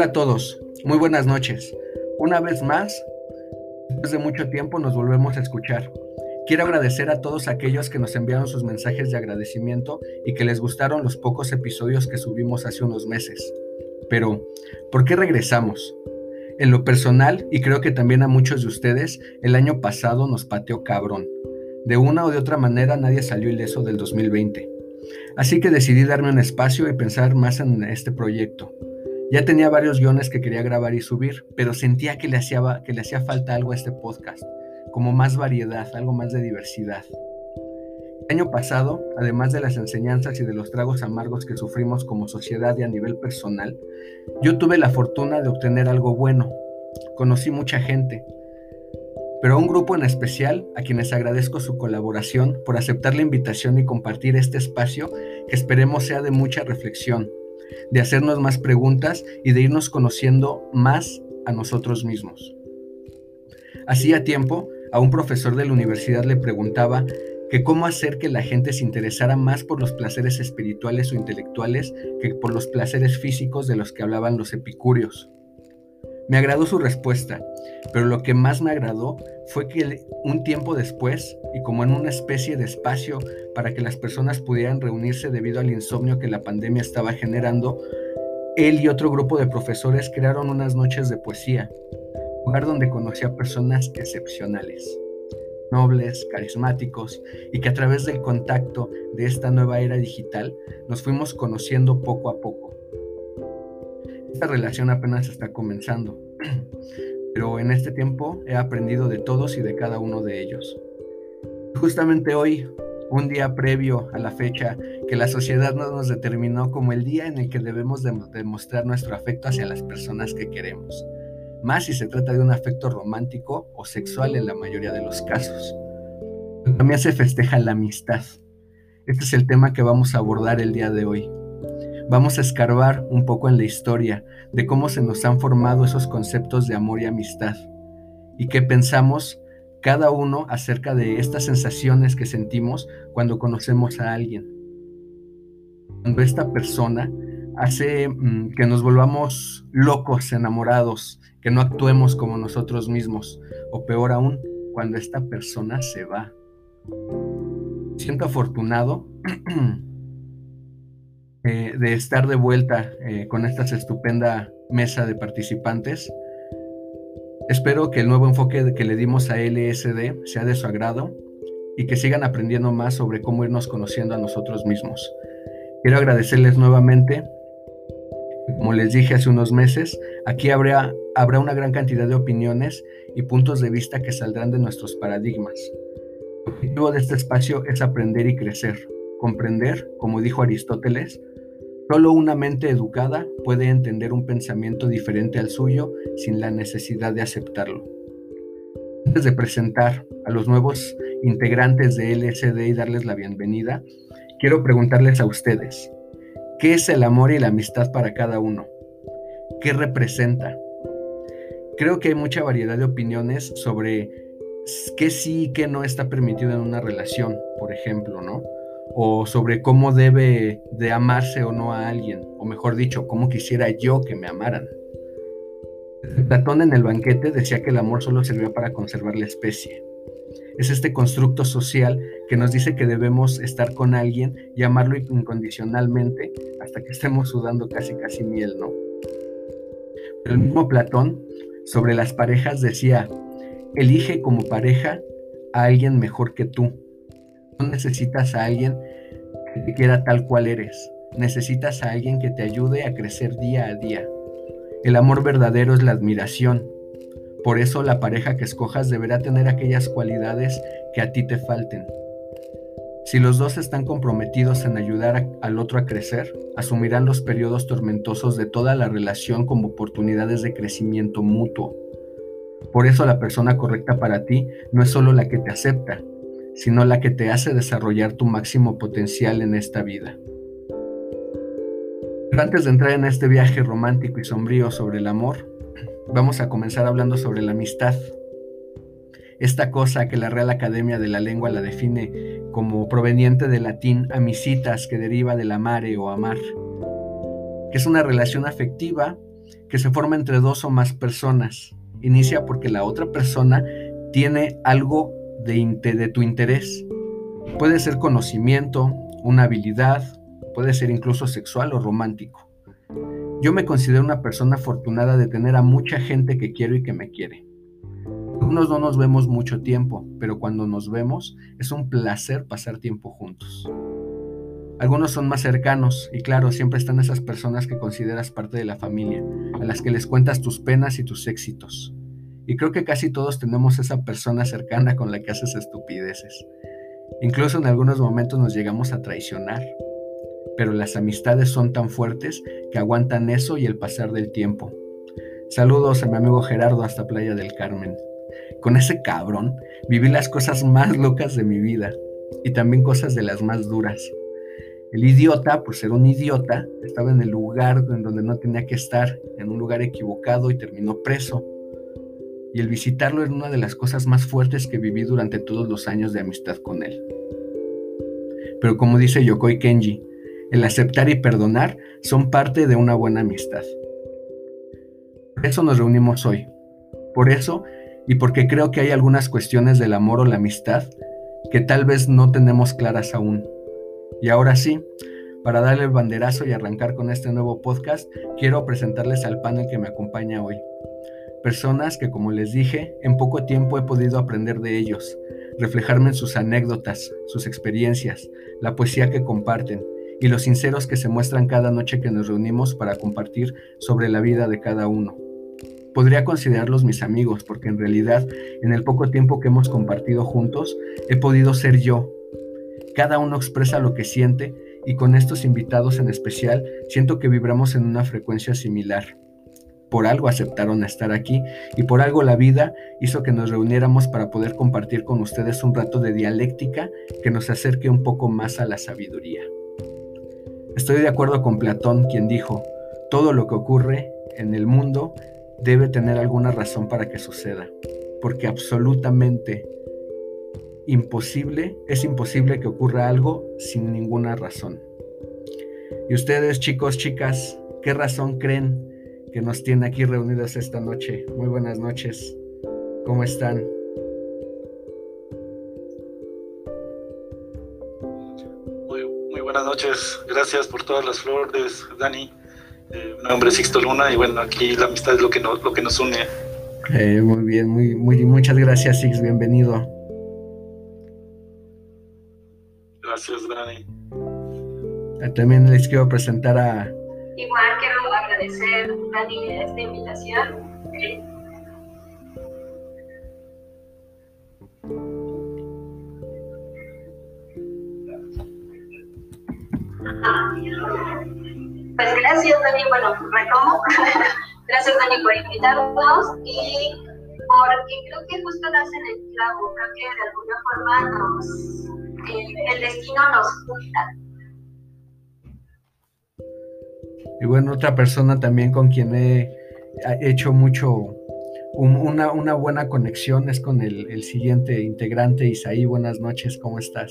Hola a todos, muy buenas noches. Una vez más, después de mucho tiempo nos volvemos a escuchar. Quiero agradecer a todos aquellos que nos enviaron sus mensajes de agradecimiento y que les gustaron los pocos episodios que subimos hace unos meses. Pero, ¿por qué regresamos? En lo personal, y creo que también a muchos de ustedes, el año pasado nos pateó cabrón. De una o de otra manera nadie salió ileso del 2020. Así que decidí darme un espacio y pensar más en este proyecto. Ya tenía varios guiones que quería grabar y subir, pero sentía que le hacía, que le hacía falta algo a este podcast, como más variedad, algo más de diversidad. El año pasado, además de las enseñanzas y de los tragos amargos que sufrimos como sociedad y a nivel personal, yo tuve la fortuna de obtener algo bueno. Conocí mucha gente, pero a un grupo en especial a quienes agradezco su colaboración por aceptar la invitación y compartir este espacio que esperemos sea de mucha reflexión, de hacernos más preguntas y de irnos conociendo más a nosotros mismos. Hacía tiempo, a un profesor de la universidad le preguntaba que cómo hacer que la gente se interesara más por los placeres espirituales o intelectuales que por los placeres físicos de los que hablaban los epicúreos. Me agradó su respuesta, pero lo que más me agradó fue que un tiempo después, y como en una especie de espacio para que las personas pudieran reunirse debido al insomnio que la pandemia estaba generando, él y otro grupo de profesores crearon unas noches de poesía, lugar donde conocí a personas excepcionales, nobles, carismáticos, y que a través del contacto de esta nueva era digital nos fuimos conociendo poco a poco. Esta relación apenas está comenzando, pero en este tiempo he aprendido de todos y de cada uno de ellos. Justamente hoy, un día previo a la fecha que la sociedad nos determinó como el día en el que debemos demostrar nuestro afecto hacia las personas que queremos, más si se trata de un afecto romántico o sexual en la mayoría de los casos. También se festeja la amistad. Este es el tema que vamos a abordar el día de hoy. Vamos a escarbar un poco en la historia de cómo se nos han formado esos conceptos de amor y amistad y qué pensamos cada uno acerca de estas sensaciones que sentimos cuando conocemos a alguien. Cuando esta persona hace mm, que nos volvamos locos, enamorados, que no actuemos como nosotros mismos, o peor aún, cuando esta persona se va. Siento afortunado Eh, de estar de vuelta eh, con esta estupenda mesa de participantes. Espero que el nuevo enfoque que le dimos a LSD sea de su agrado y que sigan aprendiendo más sobre cómo irnos conociendo a nosotros mismos. Quiero agradecerles nuevamente. Como les dije hace unos meses, aquí habrá, habrá una gran cantidad de opiniones y puntos de vista que saldrán de nuestros paradigmas. El objetivo de este espacio es aprender y crecer, comprender, como dijo Aristóteles, Solo una mente educada puede entender un pensamiento diferente al suyo sin la necesidad de aceptarlo. Antes de presentar a los nuevos integrantes de LSD y darles la bienvenida, quiero preguntarles a ustedes, ¿qué es el amor y la amistad para cada uno? ¿Qué representa? Creo que hay mucha variedad de opiniones sobre qué sí y qué no está permitido en una relación, por ejemplo, ¿no? O sobre cómo debe de amarse o no a alguien, o mejor dicho, cómo quisiera yo que me amaran. Platón en el banquete decía que el amor solo servía para conservar la especie. Es este constructo social que nos dice que debemos estar con alguien y amarlo incondicionalmente hasta que estemos sudando casi casi miel, ¿no? el mismo Platón sobre las parejas decía, elige como pareja a alguien mejor que tú no necesitas a alguien te quiera tal cual eres. Necesitas a alguien que te ayude a crecer día a día. El amor verdadero es la admiración. Por eso la pareja que escojas deberá tener aquellas cualidades que a ti te falten. Si los dos están comprometidos en ayudar al otro a crecer, asumirán los periodos tormentosos de toda la relación como oportunidades de crecimiento mutuo. Por eso la persona correcta para ti no es solo la que te acepta, sino la que te hace desarrollar tu máximo potencial en esta vida. Pero antes de entrar en este viaje romántico y sombrío sobre el amor, vamos a comenzar hablando sobre la amistad. Esta cosa que la Real Academia de la Lengua la define como proveniente del latín amicitas que deriva del amare o amar, que es una relación afectiva que se forma entre dos o más personas. Inicia porque la otra persona tiene algo de, tu interés. Puede ser conocimiento, una habilidad, puede ser incluso sexual o romántico. Yo me considero una persona afortunada de tener a mucha gente que quiero y que me quiere. Algunos no nos vemos mucho tiempo, pero cuando nos vemos es un placer pasar tiempo juntos. Algunos son más cercanos y claro, siempre están esas personas que consideras parte de la familia, a las que les cuentas tus penas y tus éxitos. Y creo que casi todos tenemos esa persona cercana con la que haces estupideces. Incluso en algunos momentos nos llegamos a traicionar. Pero las amistades son tan fuertes que aguantan eso y el pasar del tiempo. Saludos a mi amigo Gerardo hasta Playa del Carmen. Con ese cabrón viví las cosas más locas de mi vida y también cosas de las más duras. El idiota, por ser un idiota, estaba en el lugar en donde no tenía que estar, en un lugar equivocado y terminó preso. Y el visitarlo era una de las cosas más fuertes que viví durante todos los años de amistad con él. Pero como dice Yokoi Kenji, el aceptar y perdonar son parte de una buena amistad. Por eso nos reunimos hoy. Por eso y porque creo que hay algunas cuestiones del amor o la amistad que tal vez no tenemos claras aún y ahora sí, para darle el banderazo y arrancar con este nuevo podcast, quiero presentarles al panel que me acompaña hoy. Personas que, como les dije, en poco tiempo he podido aprender de ellos, reflejarme en sus anécdotas, sus experiencias, la poesía que comparten y los sinceros que se muestran cada noche que nos reunimos para compartir sobre la vida de cada uno. Podría considerarlos mis amigos porque en realidad en el poco tiempo que hemos compartido juntos he podido ser yo cada uno expresa lo que siente y con estos invitados en especial siento que vibramos en una frecuencia similar. Por algo aceptaron estar aquí y por algo la vida hizo que nos reuniéramos para poder compartir con ustedes un rato de dialéctica que nos acerque un poco más a la sabiduría. Estoy de acuerdo con Platón, quien dijo, todo lo que ocurre en el mundo debe tener alguna razón para que suceda, porque absolutamente imposible, es imposible que ocurra algo sin ninguna razón. Y ustedes, chicos, chicas, ¿qué razón creen que nos tiene aquí reunidos esta noche? Muy buenas noches. ¿Cómo están? Muy, muy buenas noches. Gracias por todas las flores, Dani. Eh, mi nombre es Sixto Luna y bueno, aquí la amistad es lo que nos, lo que nos une. Eh, muy bien, muy, muy, muchas gracias, Six. Bienvenido. Gracias, Dani. También les quiero presentar a... Igual quiero agradecer, Dani, esta invitación. Pues gracias, Dani. Bueno, retomo. gracias, Dani, por invitarnos y porque creo que justo das en el clavo. Creo que de alguna forma nos el destino nos junta. Y bueno, otra persona también con quien he hecho mucho, una, buena conexión es con el, el siguiente integrante, Isaí. Buenas noches, ¿cómo estás?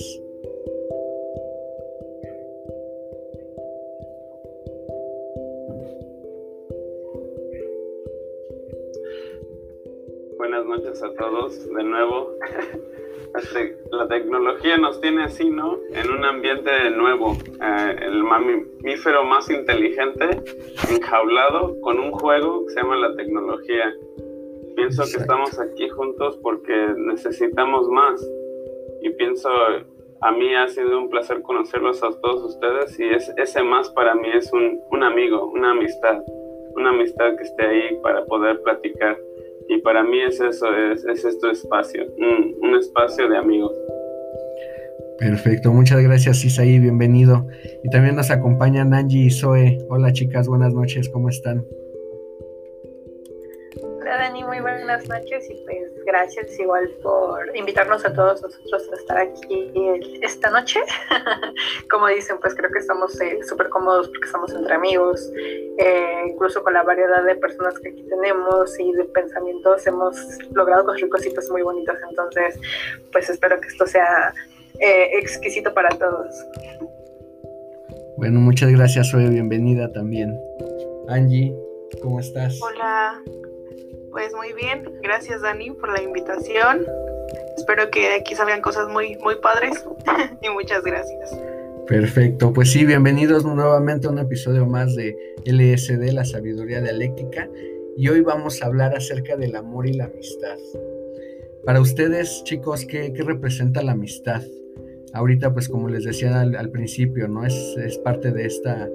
Noches a todos de nuevo. la tecnología nos tiene así, ¿no? En un ambiente nuevo. Eh, el mamífero más inteligente enjaulado con un juego que se llama la tecnología. Pienso que estamos aquí juntos porque necesitamos más. Y pienso, a mí ha sido un placer conocerlos a todos ustedes y es, ese más para mí es un, un amigo, una amistad. Una amistad que esté ahí para poder platicar y para mí es eso, es, es este espacio, un, espacio de amigos. Perfecto, muchas gracias Isaí, bienvenido. Y también nos acompañan Angie y Zoe. Hola chicas, buenas noches, ¿cómo están? Hola Dani, muy buenas noches y pues gracias igual por invitarnos a todos nosotros a estar aquí esta noche. Como dicen, pues creo que estamos eh, súper cómodos porque estamos entre amigos, eh, incluso con la variedad de personas que aquí tenemos y de pensamientos hemos logrado construir cositas muy bonitas. Entonces, pues espero que esto sea eh, exquisito para todos. Bueno, muchas gracias, soy bienvenida también. Angie, ¿Cómo estás? Hola, pues muy bien. Gracias Dani por la invitación. Espero que aquí salgan cosas muy, muy padres y muchas gracias. Perfecto, pues sí, bienvenidos nuevamente a un episodio más de LSD, la sabiduría dialéctica. Y hoy vamos a hablar acerca del amor y la amistad. Para ustedes, chicos, ¿qué, representa la amistad? Ahorita, pues como les decía al, principio, ¿no? Es, es, parte de esta,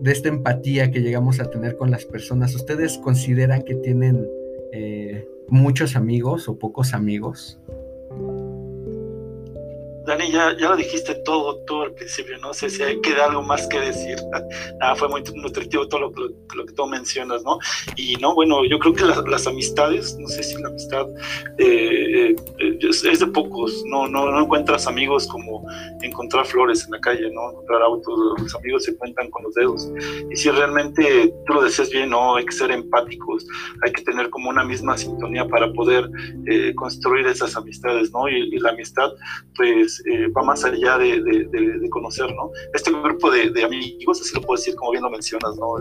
de esta empatía que llegamos a tener con las personas. ¿Ustedes consideran que tienen eh, muchos amigos o pocos amigos? Dani, ya, ya lo dijiste todo, todo al principio, no sé si hay, queda algo más que decir. ah, fue muy nutritivo todo lo, lo, que tú mencionas, ¿no? Y no, bueno, yo creo que las amistades, no sé si la amistad eh, eh, es, de pocos, no, no, no encuentras amigos como encontrar flores en la calle, ¿no? Encontrar autos, los amigos se cuentan con los dedos. Y si realmente tú lo decías bien, ¿no? Hay que ser empáticos, hay que tener como una misma sintonía para poder eh, construir esas amistades, ¿no? y la amistad, pues eh, va más allá de, de, conocer, ¿no? Este grupo de, amigos, así lo puedo decir como bien lo mencionas, ¿no?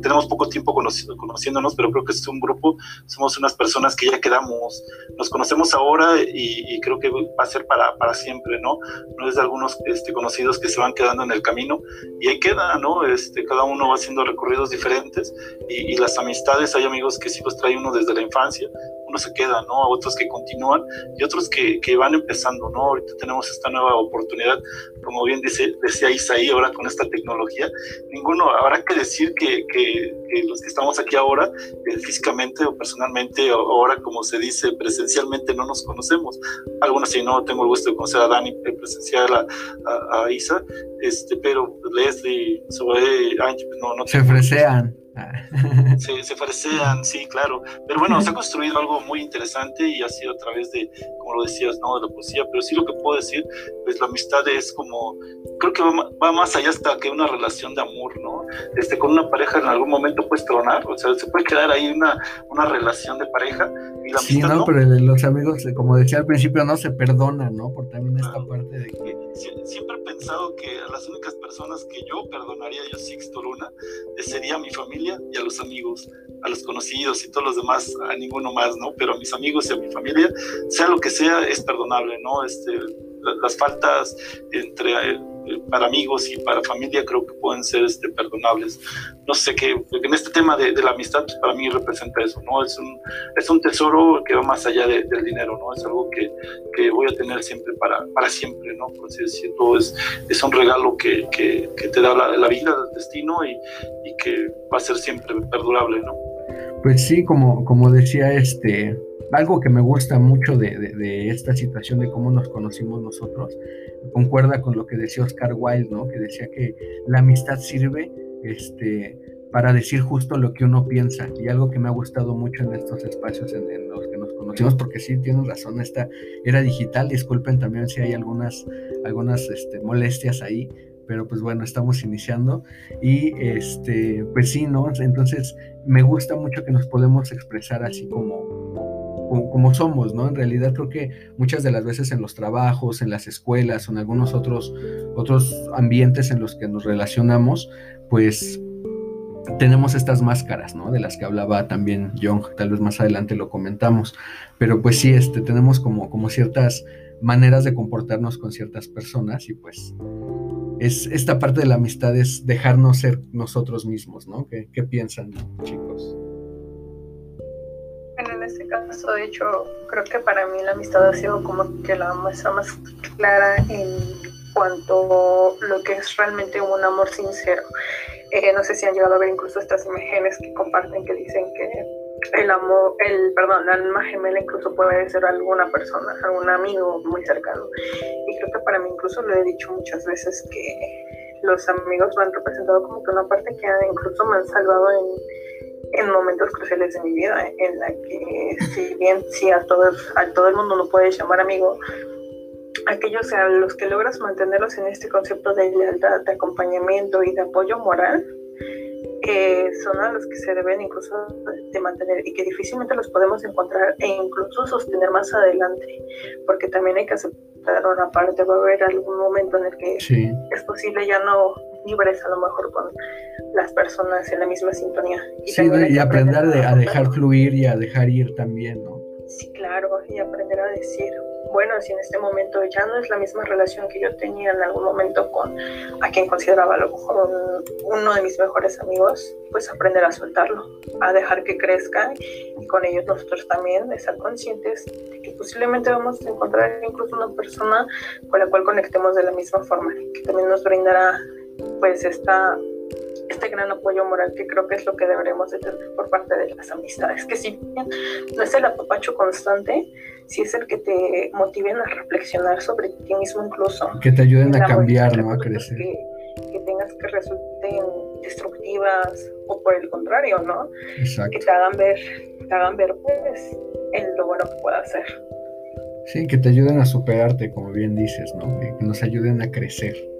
tenemos poco tiempo conociéndonos, pero creo que es un grupo, somos unas personas que ya quedamos, nos conocemos ahora y, creo que va a ser para, para, siempre, ¿no? No es de algunos este, conocidos que se van quedando en el camino y ahí queda, ¿no? Este, cada uno va haciendo recorridos diferentes y, y las amistades, hay amigos que sí los trae uno desde la infancia, uno se queda, ¿no? Otros que continúan y otros que, que van empezando, ¿no? Ahorita tenemos esta nueva oportunidad, como bien dice, decía Isaí, ahora con esta tecnología, ninguno, habrá que decir que, que, los que estamos aquí ahora, eh, físicamente o personalmente, ahora como se dice, presencialmente no nos conocemos. Algunos sí, no, tengo el gusto de conocer a Dani presencial, a, a, Isa, este, pero Leslie, Zoe, Angie, pues no, no. Se ofrecean. Se, se farsean, sí, claro. Pero bueno, se ha construido algo muy interesante y ha sido a través de, como lo decías, ¿no? De la poesía. Pero sí lo que puedo decir, pues la amistad es como, creo que va, más allá hasta que una relación de amor, ¿no? Este, con una pareja en algún momento puedes tronar, o sea, se puede quedar ahí una, una relación de pareja. Y la sí, no, no, pero los amigos, como decía al principio, no se perdonan, ¿no? Por también esta parte de que... Siempre he pensado que las únicas personas que yo perdonaría, yo Sixto Luna, sería mi familia y a los amigos, a los conocidos y todos los demás, a ninguno más, ¿no? Pero a mis amigos y a mi familia, sea lo que sea, es perdonable, ¿no? Este, las faltas entre para amigos y para familia creo que pueden ser este, perdonables. No sé qué, en este tema de, la amistad, pues para mí representa eso, ¿no? Es un, es un tesoro que va más allá del dinero, ¿no? Es algo que, que, voy a tener siempre para, para siempre, ¿no? Por así decirlo, es, es un regalo que, que, te da la, la, vida, el destino y, y que va a ser siempre perdurable, ¿no? Pues sí, como, como decía este, algo que me gusta mucho de, esta situación de cómo nos conocimos nosotros, concuerda con lo que decía Oscar Wilde, ¿no? Que decía que la amistad sirve este, para decir justo lo que uno piensa. Y algo que me ha gustado mucho en estos espacios en, los que nos conocimos, porque sí, tienen razón, esta era digital, disculpen también si hay algunas, algunas este, molestias ahí, pero pues bueno, estamos iniciando y este, pues sí, ¿no? Entonces me gusta mucho que nos podemos expresar así como, como, somos, ¿no? En realidad creo que muchas de las veces en los trabajos, en las escuelas o en algunos otros, otros ambientes en los que nos relacionamos, pues tenemos estas máscaras, ¿no? De las que hablaba también Young, tal vez más adelante lo comentamos, pero pues sí, este, tenemos como, como ciertas maneras de comportarnos con ciertas personas y pues es esta parte de la amistad es dejarnos ser nosotros mismos, ¿no? ¿Qué, qué piensan, chicos? En este caso, de hecho, creo que para mí la amistad ha sido como que la muestra más clara en cuanto a lo que es realmente un amor sincero. Eh, no sé si han llegado a ver incluso estas imágenes que comparten que dicen que el amor, el perdón, la alma gemela incluso puede ser alguna persona, algún amigo muy cercano. Y creo que para mí incluso lo he dicho muchas veces que los amigos me han representado como que una parte que incluso me han salvado en en momentos cruciales de mi vida, en la que si bien si a todo, a todo el mundo lo puedes llamar amigo, aquellos a los que logras mantenerlos en este concepto de lealtad, de acompañamiento y de apoyo moral, eh, son a los que se deben incluso de mantener y que difícilmente los podemos encontrar e incluso sostener más adelante, porque también hay que aceptar una parte, va a haber algún momento en el que es posible ya no vibres a lo mejor con las personas en la misma sintonía. Y sí, y aprender a dejar fluir y a dejar ir también, ¿no? Sí, claro, y aprender a decir, bueno, si en este momento ya no es la misma relación que yo tenía en algún momento con a quien consideraba a lo mejor uno de mis mejores amigos, pues aprender a soltarlo, a dejar que crezca y con ellos nosotros también estar conscientes de que posiblemente vamos a encontrar incluso una persona con la cual conectemos de la misma forma, que también nos brindará pues esta este gran apoyo moral que creo que es lo que deberemos de tener por parte de las amistades, que si bien no es el apapacho constante, si es el que te motiven a reflexionar sobre ti mismo incluso. Que te ayuden a cambiar, ¿no? A crecer. Que, que, tengas que resulten destructivas o por el contrario, ¿no? Exacto. Que te hagan ver, te hagan ver pues en lo bueno que puedas hacer. Sí, que te ayuden a superarte, como bien dices, ¿no? Que nos ayuden a crecer.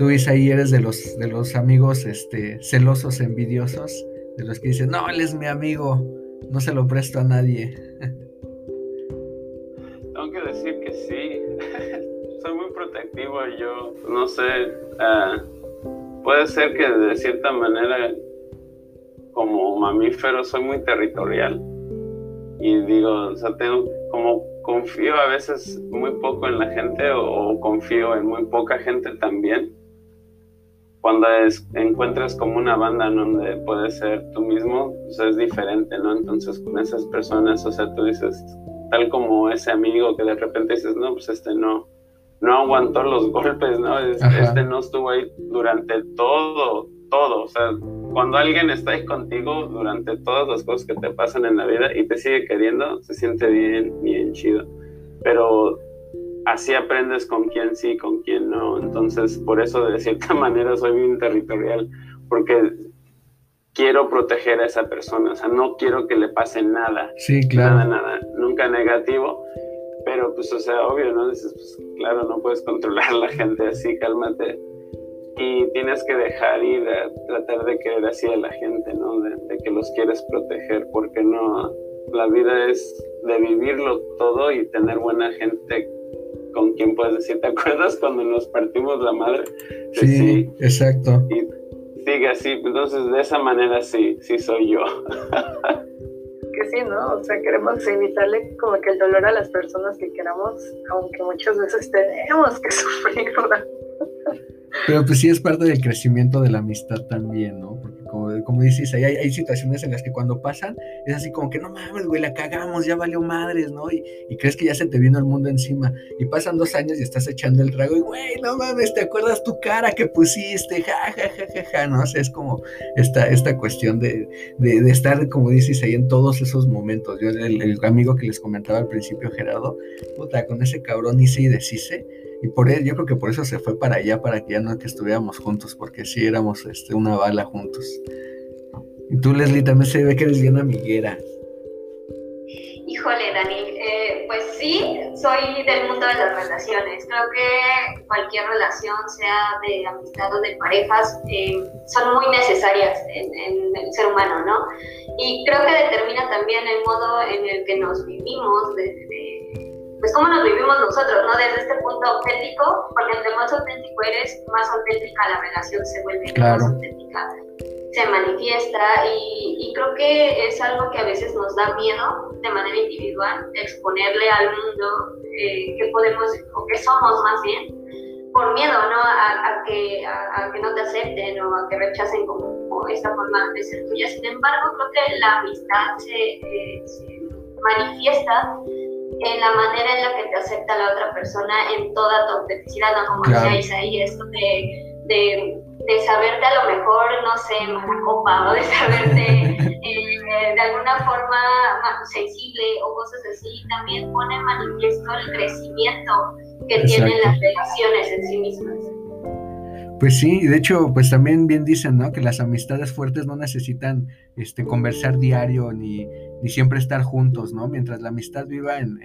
Tú, ahí eres de los, de los amigos este, celosos, envidiosos, de los que dicen, no, él es mi amigo, no se lo presto a nadie. Tengo que decir que sí, soy muy protectivo yo, no sé, ah, puede ser que de cierta manera como mamífero soy muy territorial. Y digo, o sea, tengo como confío a veces muy poco en la gente o confío en muy poca gente también cuando es, encuentras como una banda en donde puedes ser tú mismo, pues es diferente, ¿no? Entonces con esas personas, o sea, tú dices, tal como ese amigo que de repente dices, no, pues este no, no aguantó los golpes, ¿no? este no estuvo ahí durante todo, todo, o sea, cuando alguien está ahí contigo durante todas las cosas que te pasan en la vida y te sigue queriendo, se siente bien, bien chido. Pero así aprendes con quién sí, con quién no. Entonces, por eso de cierta manera soy bien territorial, porque quiero proteger a esa persona, o sea, no quiero que le pase nada. Sí, claro. Nada, nada, nunca negativo, pero pues, o sea, obvio, ¿no? Dices, pues, claro, no puedes controlar a la gente así, cálmate. Y tienes que dejar ir a tratar de querer así a la gente, ¿no? De, de que los quieres proteger, porque no, la vida es de vivirlo todo y tener buena gente con quien puedes decir, ¿te acuerdas cuando nos partimos la madre? Sí, exacto. Y sigue así, entonces de esa manera sí, sí soy yo. que sí, ¿no? O sea, queremos evitarle como que el dolor a las personas que queramos, aunque muchas veces tenemos que sufrir, ¿verdad? Pero pues sí es parte del crecimiento de la amistad también, ¿no? Como, como dices, hay, hay situaciones en las que cuando pasan es así como que no mames, güey, la cagamos, ya valió madres, ¿no? Y, crees que ya se te vino el mundo encima. Y pasan dos años y estás echando el trago y, güey, no mames, ¿te acuerdas tu cara que pusiste? Ja, ja, ja, ja, ja, ¿no? O es como esta, esta cuestión de, de, estar, como dices, ahí en todos esos momentos. Yo, el, el amigo que les comentaba al principio, Gerardo, puta, con ese cabrón hice y deshice y por él, yo creo que por eso se fue para allá, para que ya no que estuviéramos juntos, porque sí éramos este, una bala juntos. Y tú, Leslie, también se ve que eres bien amiguera. Híjole, Dani, eh, pues sí, soy del mundo de las relaciones. Creo que cualquier relación, sea de amistad o de parejas, eh, son muy necesarias en, el ser humano, ¿no? Y creo que determina también el modo en el que nos vivimos, de pues cómo nos vivimos nosotros, ¿no? Desde este punto auténtico, porque entre más auténtico eres, más auténtica la relación se vuelve, más auténtica se manifiesta y, y, creo que es algo que a veces nos da miedo de manera individual, exponerle al mundo eh, que podemos o que somos más bien, por miedo ¿no? a, que, a, que no te acepten o a que rechacen como, esta forma de ser tuya. Sin embargo, creo que la amistad se, eh, se manifiesta en la manera en la que te acepta la otra persona en toda tu autenticidad, ¿no? Como decía Isaí, esto de, de, de, saberte a lo mejor, no sé, mala copa, o de saberte eh, de alguna forma sensible o cosas así, también pone manifiesto el crecimiento que tienen las relaciones en sí mismas. Pues sí, de hecho, pues también bien dicen, ¿no? Que las amistades fuertes no necesitan este, conversar diario ni, ni siempre estar juntos, ¿no? Mientras la amistad viva en,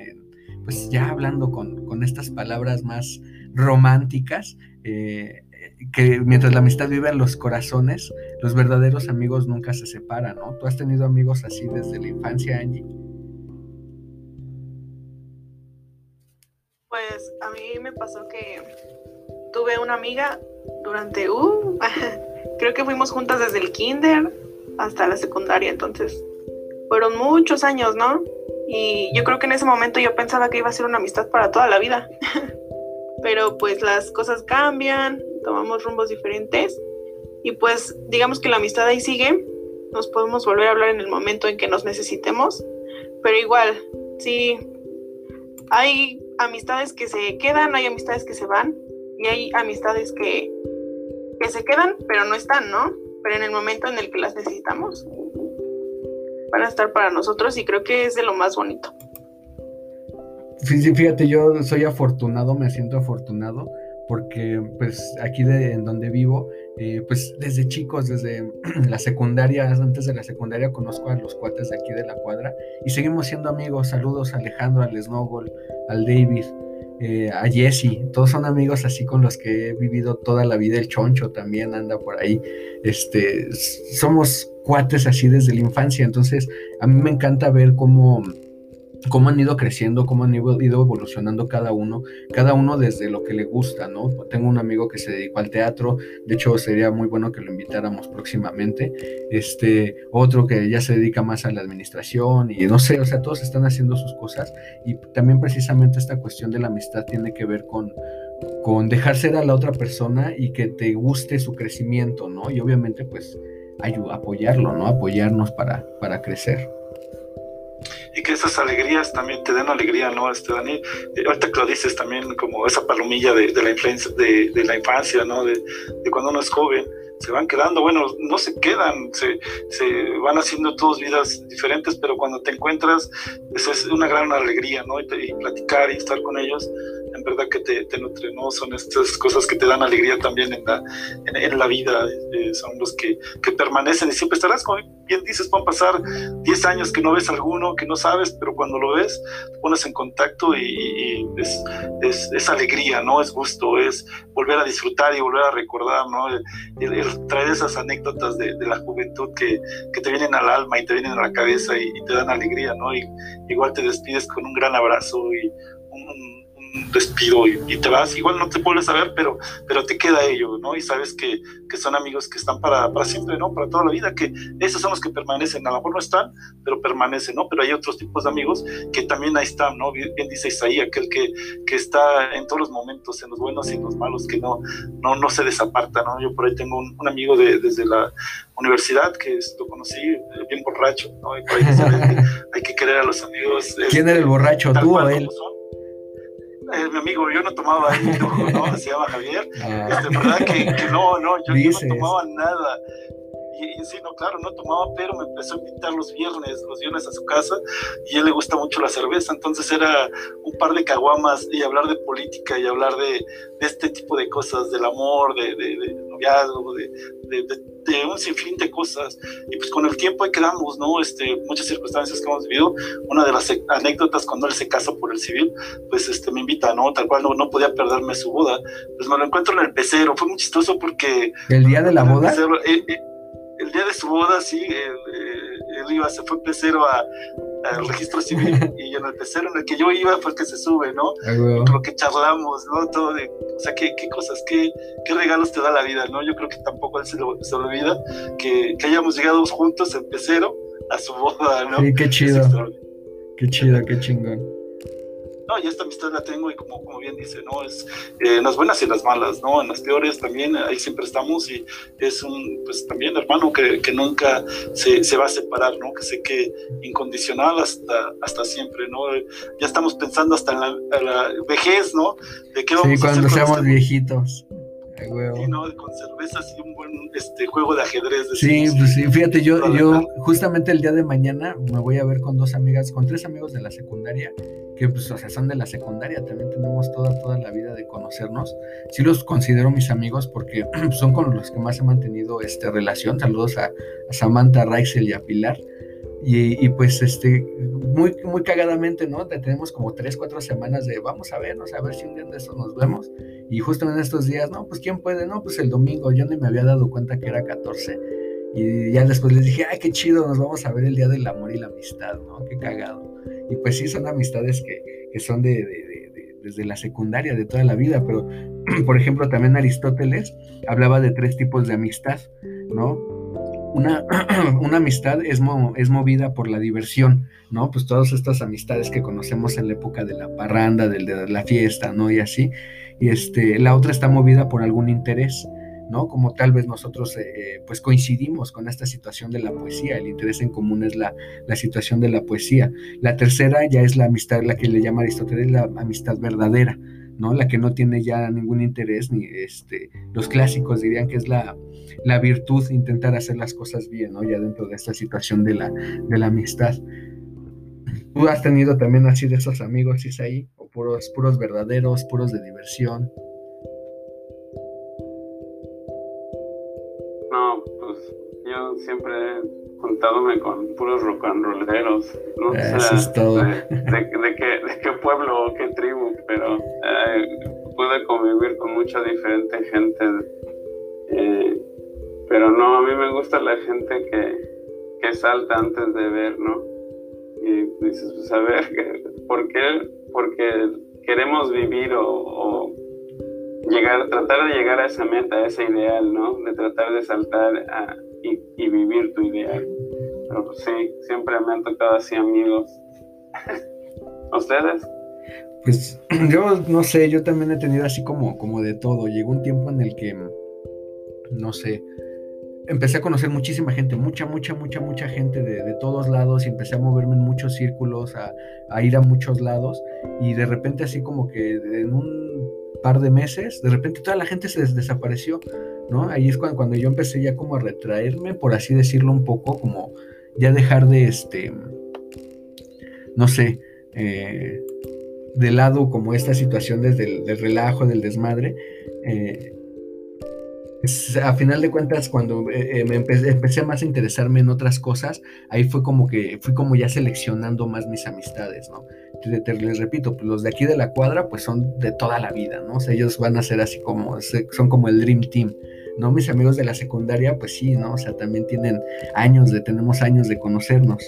pues ya hablando con, estas palabras más románticas, eh, que mientras la amistad viva en los corazones, los verdaderos amigos nunca se separan, ¿no? ¿Tú has tenido amigos así desde la infancia, Angie? Pues a mí me pasó que tuve una amiga durante, uh, creo que fuimos juntas desde el kinder hasta la secundaria, entonces fueron muchos años, ¿no? Y yo creo que en ese momento yo pensaba que iba a ser una amistad para toda la vida. Pero pues las cosas cambian, tomamos rumbos diferentes y pues digamos que la amistad ahí sigue. Nos podemos volver a hablar en el momento en que nos necesitemos. Pero igual, sí, hay amistades que se quedan, hay amistades que se van y hay amistades que, que se quedan, pero no están, ¿no? Pero en el momento en el que las necesitamos, van a estar para nosotros y creo que es de lo más bonito. Fíjate, yo soy afortunado, me siento afortunado porque pues aquí de, en donde vivo, eh, pues desde chicos, desde la secundaria, antes de la secundaria conozco a los cuates de aquí de la cuadra y seguimos siendo amigos. Saludos a Alejandro, al Snowball, al David, eh, a Jesse, todos son amigos así con los que he vivido toda la vida. El Choncho también anda por ahí. Este, somos cuates así desde la infancia, entonces a mí me encanta ver cómo cómo han ido creciendo, cómo han ido, evolucionando cada uno, cada uno desde lo que le gusta, ¿no? Tengo un amigo que se dedicó al teatro, de hecho sería muy bueno que lo invitáramos próximamente, este, otro que ya se dedica más a la administración y no sé, o sea, todos están haciendo sus cosas y también precisamente esta cuestión de la amistad tiene que ver con, con dejar ser a la otra persona y que te guste su crecimiento, ¿no? Y obviamente pues apoyarlo, ¿no? Apoyarnos para, para crecer y que esas alegrías también te den alegría, ¿no, este Dani? Eh, ahorita que lo dices también como esa palomilla de, la, influencia, de, la infancia, ¿no? De, cuando uno es joven, se van quedando, bueno, no se quedan, se, se van haciendo todas vidas diferentes, pero cuando te encuentras, eso es una gran alegría, ¿no? y platicar y estar con ellos en verdad que te, te nutre, ¿no? Son estas cosas que te dan alegría también en la, en, la vida, eh, son los que, que, permanecen y siempre estarás, como bien dices, pueden pasar 10 años que no ves alguno, que no sabes, pero cuando lo ves, te pones en contacto y, es, es, es, alegría, ¿no? Es gusto, es volver a disfrutar y volver a recordar, ¿no? El, traer esas anécdotas de, de la juventud que, que, te vienen al alma y te vienen a la cabeza y, te dan alegría, ¿no? Y igual te despides con un gran abrazo y un despido y, te vas, igual no te vuelves a ver, pero, pero te queda ello, ¿no? Y sabes que, que son amigos que están para, para, siempre, ¿no? Para toda la vida, que esos son los que permanecen, a lo mejor no están, pero permanecen, ¿no? Pero hay otros tipos de amigos que también ahí están, ¿no? Bien, dice Isaí, aquel que, que está en todos los momentos, en los buenos y en los malos, que no, no, no se desaparta, ¿no? Yo por ahí tengo un, amigo de, desde la universidad que lo conocí eh, bien borracho, ¿no? Y por ahí hay que querer a los amigos. ¿Quién era el este, borracho, tú o él? Eh, mi amigo, yo no tomaba ahí, ¿no? Se llama Javier. Ah. Este, verdad que, que, no, no, yo, no tomaba nada. Y, sí, no, claro, no tomaba, pero me empezó a invitar los viernes, los viernes a su casa, y a él le gusta mucho la cerveza, entonces era un par de caguamas y hablar de política y hablar de, de este tipo de cosas, del amor, de, de, de noviazgo, de, de, un sinfín de cosas. Y pues con el tiempo ahí quedamos, ¿no? Este, muchas circunstancias que hemos vivido. Una de las anécdotas cuando él se casa por el civil, pues este, me invita, ¿no? Tal cual no, no podía perderme su boda. Pues me lo encuentro en el pecero. Fue muy chistoso porque... ¿El día de la boda? Eh, eh, el, día de su boda, sí, él, iba, se fue pecero a, al registro civil y en el pecero en el que yo iba fue el que se sube, ¿no? Lo que charlamos, ¿no? Todo de, o sea, qué, qué cosas, qué, qué, regalos te da la vida, ¿no? Yo creo que tampoco él se, lo, se olvida que, que, hayamos llegado juntos en pecero a su boda, ¿no? Sí, qué chido. Qué chido, qué chingón no, y esta amistad la tengo y como, como bien dice, ¿no? Es eh, en las buenas y en las malas, ¿no? En las peores también, ahí siempre estamos y es un, pues también hermano que, que nunca se, se, va a separar, ¿no? Que sé que incondicional hasta, hasta siempre, ¿no? Ya estamos pensando hasta en la, vejez, ¿no? De qué vamos sí, cuando seamos este viejitos. Sí, ¿no? Con cervezas y un buen este, juego de ajedrez. sí, pues sí, fíjate, yo, yo justamente el día de mañana me voy a ver con dos amigas, con tres amigos de la secundaria que pues, o sea, son de la secundaria, también tenemos toda, toda la vida de conocernos. Sí los considero mis amigos porque son con los que más he mantenido este, relación. Saludos a, Samantha, Raizel y a Pilar. Y, pues este, muy, muy cagadamente, ¿no? Tenemos como tres, cuatro semanas de vamos a vernos, a ver si un día de estos nos vemos. Y justo en estos días, no, pues ¿quién puede? No, pues el domingo, yo ni me había dado cuenta que era 14. Y ya después les dije, ay, qué chido, nos vamos a ver el día del amor y la amistad, ¿no? Qué cagado. Y pues sí, son amistades que, que son de, de, desde la secundaria, de toda la vida, pero por ejemplo también Aristóteles hablaba de tres tipos de amistad, ¿no? Una, una amistad es, es movida por la diversión, ¿no? Pues todas estas amistades que conocemos en la época de la parranda, de, de la fiesta, ¿no? Y así. Y este, la otra está movida por algún interés, ¿no? Como tal vez nosotros eh, pues coincidimos con esta situación de la poesía, el interés en común es la, la, situación de la poesía. La tercera ya es la amistad, la que le llama Aristóteles la amistad verdadera, ¿no? La que no tiene ya ningún interés, ni este, los clásicos dirían que es la, la virtud intentar hacer las cosas bien, ¿no? Ya dentro de esta situación de la, de la amistad. ¿Tú has tenido también así de esos amigos, Isaí? ¿O puros, puros verdaderos, puros de diversión? Siempre juntándome con puros rock and rolleros. No Eso es todo. De, de, qué, de, qué, pueblo o qué tribu, pero eh, pude convivir con mucha diferente gente. Eh, pero no, a mí me gusta la gente que, que salta antes de ver, ¿no? Y dices, pues a ver, ¿por qué? Porque queremos vivir o, o llegar, tratar de llegar a esa meta, a ese ideal, ¿no? De tratar de saltar a, y, vivir tu ideal. Pero pues, sí, siempre me han tocado así amigos. ¿Ustedes? Pues yo no sé, yo también he tenido así como, como de todo. Llegó un tiempo en el que, no sé, empecé a conocer muchísima gente, mucha, mucha, mucha, mucha gente de, de todos lados y empecé a moverme en muchos círculos, a, a, ir a muchos lados y de repente así como que en un par de meses, de repente toda la gente se desapareció. ¿no? Ahí es cuando, cuando yo empecé ya como a retraerme, por así decirlo un poco, como ya dejar de, este, no sé, eh, de lado como esta situación desde el relajo, del desmadre. Eh, a final de cuentas, cuando eh, me empecé, empecé, más a interesarme en otras cosas, ahí fue como que fui como ya seleccionando más mis amistades, ¿no? les repito, pues los de aquí de la cuadra, pues son de toda la vida, ¿no? O sea, ellos van a ser así como, son como el Dream Team. ¿no? Mis amigos de la secundaria, pues sí, ¿no? O sea, también tienen años de, tenemos años de conocernos.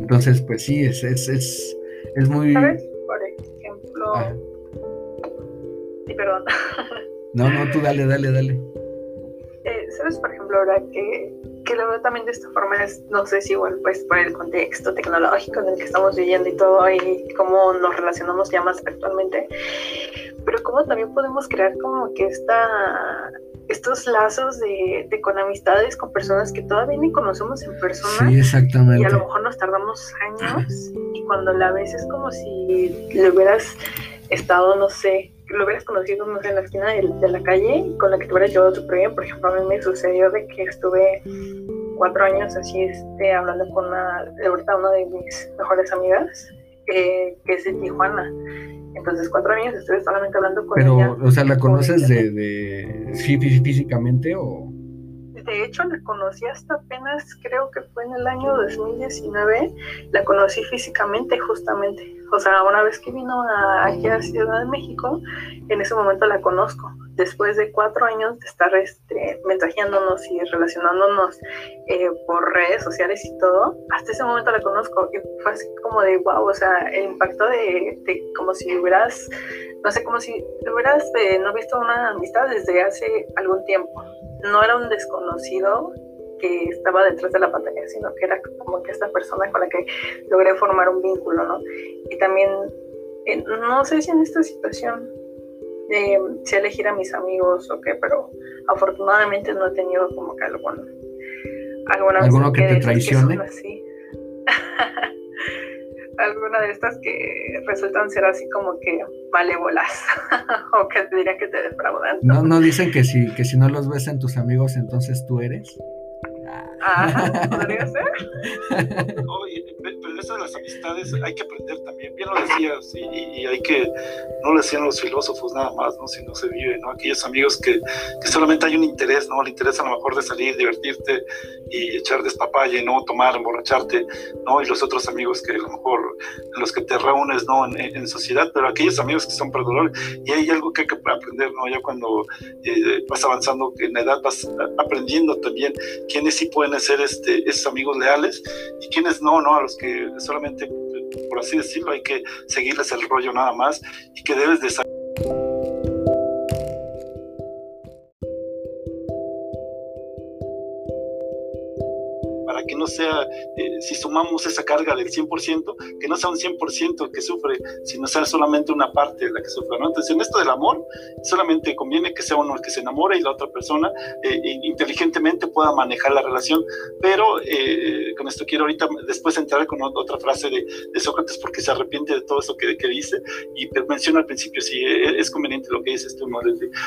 Entonces, pues sí, es, es, es, es muy... ¿Sabes? Por ejemplo... Ah. Sí, perdón. No, no, tú dale, dale, dale. Eh, ¿Sabes, por ejemplo, ahora que, que lo veo también de esta forma es, no sé si igual pues por el contexto tecnológico en el que estamos viviendo y todo y cómo nos relacionamos ya más actualmente, pero cómo también podemos crear como que esta, estos lazos de, de, con amistades con personas que todavía ni conocemos en persona. Sí, exactamente. Y a lo mejor nos tardamos años y cuando la ves es como si le hubieras estado, no sé, lo hubieras conocido, no sé, en la esquina de, de la calle con la que te hubieras llevado tu premio. Por ejemplo, a mí me sucedió de que estuve cuatro años así este, hablando con una, de ahorita una de mis mejores amigas, eh, que es de Tijuana. Entonces, cuatro años estuve solamente hablando con Pero, ella. o sea, ¿la conoces de, de físicamente o...? De hecho, la conocí hasta apenas, creo que fue en el año 2019, la conocí físicamente justamente. O sea, una vez que vino a, aquí a Ciudad de México, en ese momento la conozco. Después de cuatro años de estar este, y relacionándonos eh, por redes sociales y todo, hasta ese momento la conozco. Y fue así como de wow, o sea, el impacto de, de como si hubieras, no sé, como si hubieras eh, no visto una amistad desde hace algún tiempo no era un desconocido que estaba detrás de la pantalla, sino que era como que esta persona con la que logré formar un vínculo, ¿no? Y también, no sé si en esta situación eh, si elegir a mis amigos o qué, pero afortunadamente no he tenido como que algún, alguna ¿Alguno que, te traicione? Alguna de estas que resultan ser así como que malévolas o que te diría que te defraudan. No, no dicen que si, que si no los ves en tus amigos, entonces tú eres. Ajá, podría ser. Esas de las amistades hay que aprender también, bien lo decías, y, y, hay que, no lo decían los filósofos nada más, ¿no? Si no se vive, ¿no? Aquellos amigos que, que solamente hay un interés, ¿no? El interés a lo mejor de salir, divertirte y echar despapalle, ¿no? Tomar, emborracharte, ¿no? Y los otros amigos que a lo mejor, los que te reúnes, ¿no? En, en sociedad, pero aquellos amigos que son perdedores, y hay algo que hay que aprender, ¿no? Ya cuando eh, vas avanzando en edad, vas aprendiendo también quiénes sí pueden ser este, esos amigos leales y quienes no, ¿no? A los que solamente por así decirlo, hay que seguirles el rollo nada más y que debes de que no sea, eh, si sumamos esa carga del 100%, que no sea un 100% el que sufre, sino sea solamente una parte de la que sufre, ¿no? Entonces, en esto del amor, solamente conviene que sea uno el que se enamore y la otra persona eh, inteligentemente pueda manejar la relación, pero eh, con esto quiero ahorita después entrar con otra frase de, Sócrates porque se arrepiente de todo eso que, que dice y menciona al principio, si es conveniente lo que dice este humor,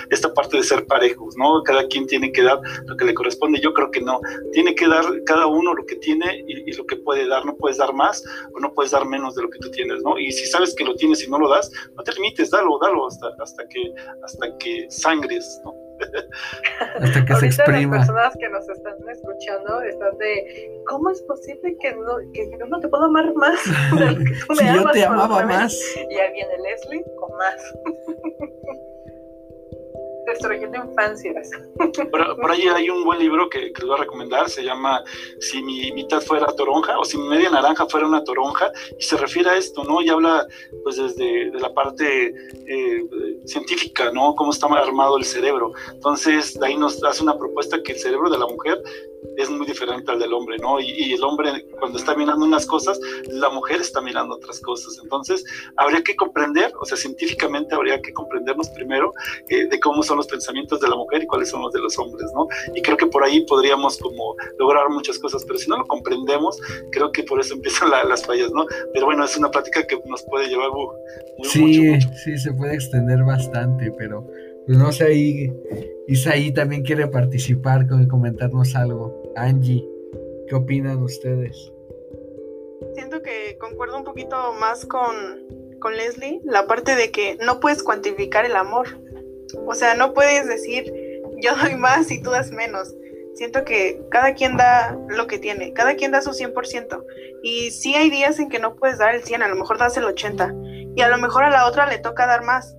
esta parte de ser parejos, ¿no? Cada quien tiene que dar lo que le corresponde, yo creo que no, tiene que dar cada uno lo que tiene y, lo que puede dar. No puedes dar más o no puedes dar menos de lo que tú tienes, ¿no? Y si sabes que lo tienes y no lo das, no te limites, dalo, dalo hasta, hasta, que, hasta que sangres, ¿no? Hasta que se exprima. Las personas que nos están escuchando están de ¿cómo es posible que, no, que yo no te puedo amar más? si yo te amaba más. Y ahí viene Leslie con más destruyendo infancias. Por, por, ahí hay un buen libro que, que, les voy a recomendar, se llama Si mi mitad fuera toronja o si mi media naranja fuera una toronja, y se refiere a esto, ¿no? Y habla pues desde de la parte eh, científica, ¿no? Cómo está armado el cerebro. Entonces, de ahí nos hace una propuesta que el cerebro de la mujer es muy diferente al del hombre, ¿no? Y, el hombre cuando está mirando unas cosas, la mujer está mirando otras cosas. Entonces, habría que comprender, o sea, científicamente habría que comprendernos primero eh, de cómo son los pensamientos de la mujer y cuáles son los de los hombres, ¿no? Y creo que por ahí podríamos como lograr muchas cosas, pero si no lo comprendemos, creo que por eso empiezan las fallas, ¿no? Pero bueno, es una plática que nos puede llevar uh, sí, Sí, se puede extender bastante, pero pues no sé, ahí Isaí también quiere participar con comentarnos algo. Angie, ¿qué opinan ustedes? Siento que concuerdo un poquito más con, con Leslie, la parte de que no puedes cuantificar el amor. O sea, no puedes decir yo doy más y tú das menos. Siento que cada quien da lo que tiene, cada quien da su 100%. Y sí hay días en que no puedes dar el 100, a lo mejor das el 80. Y a lo mejor a la otra le toca dar más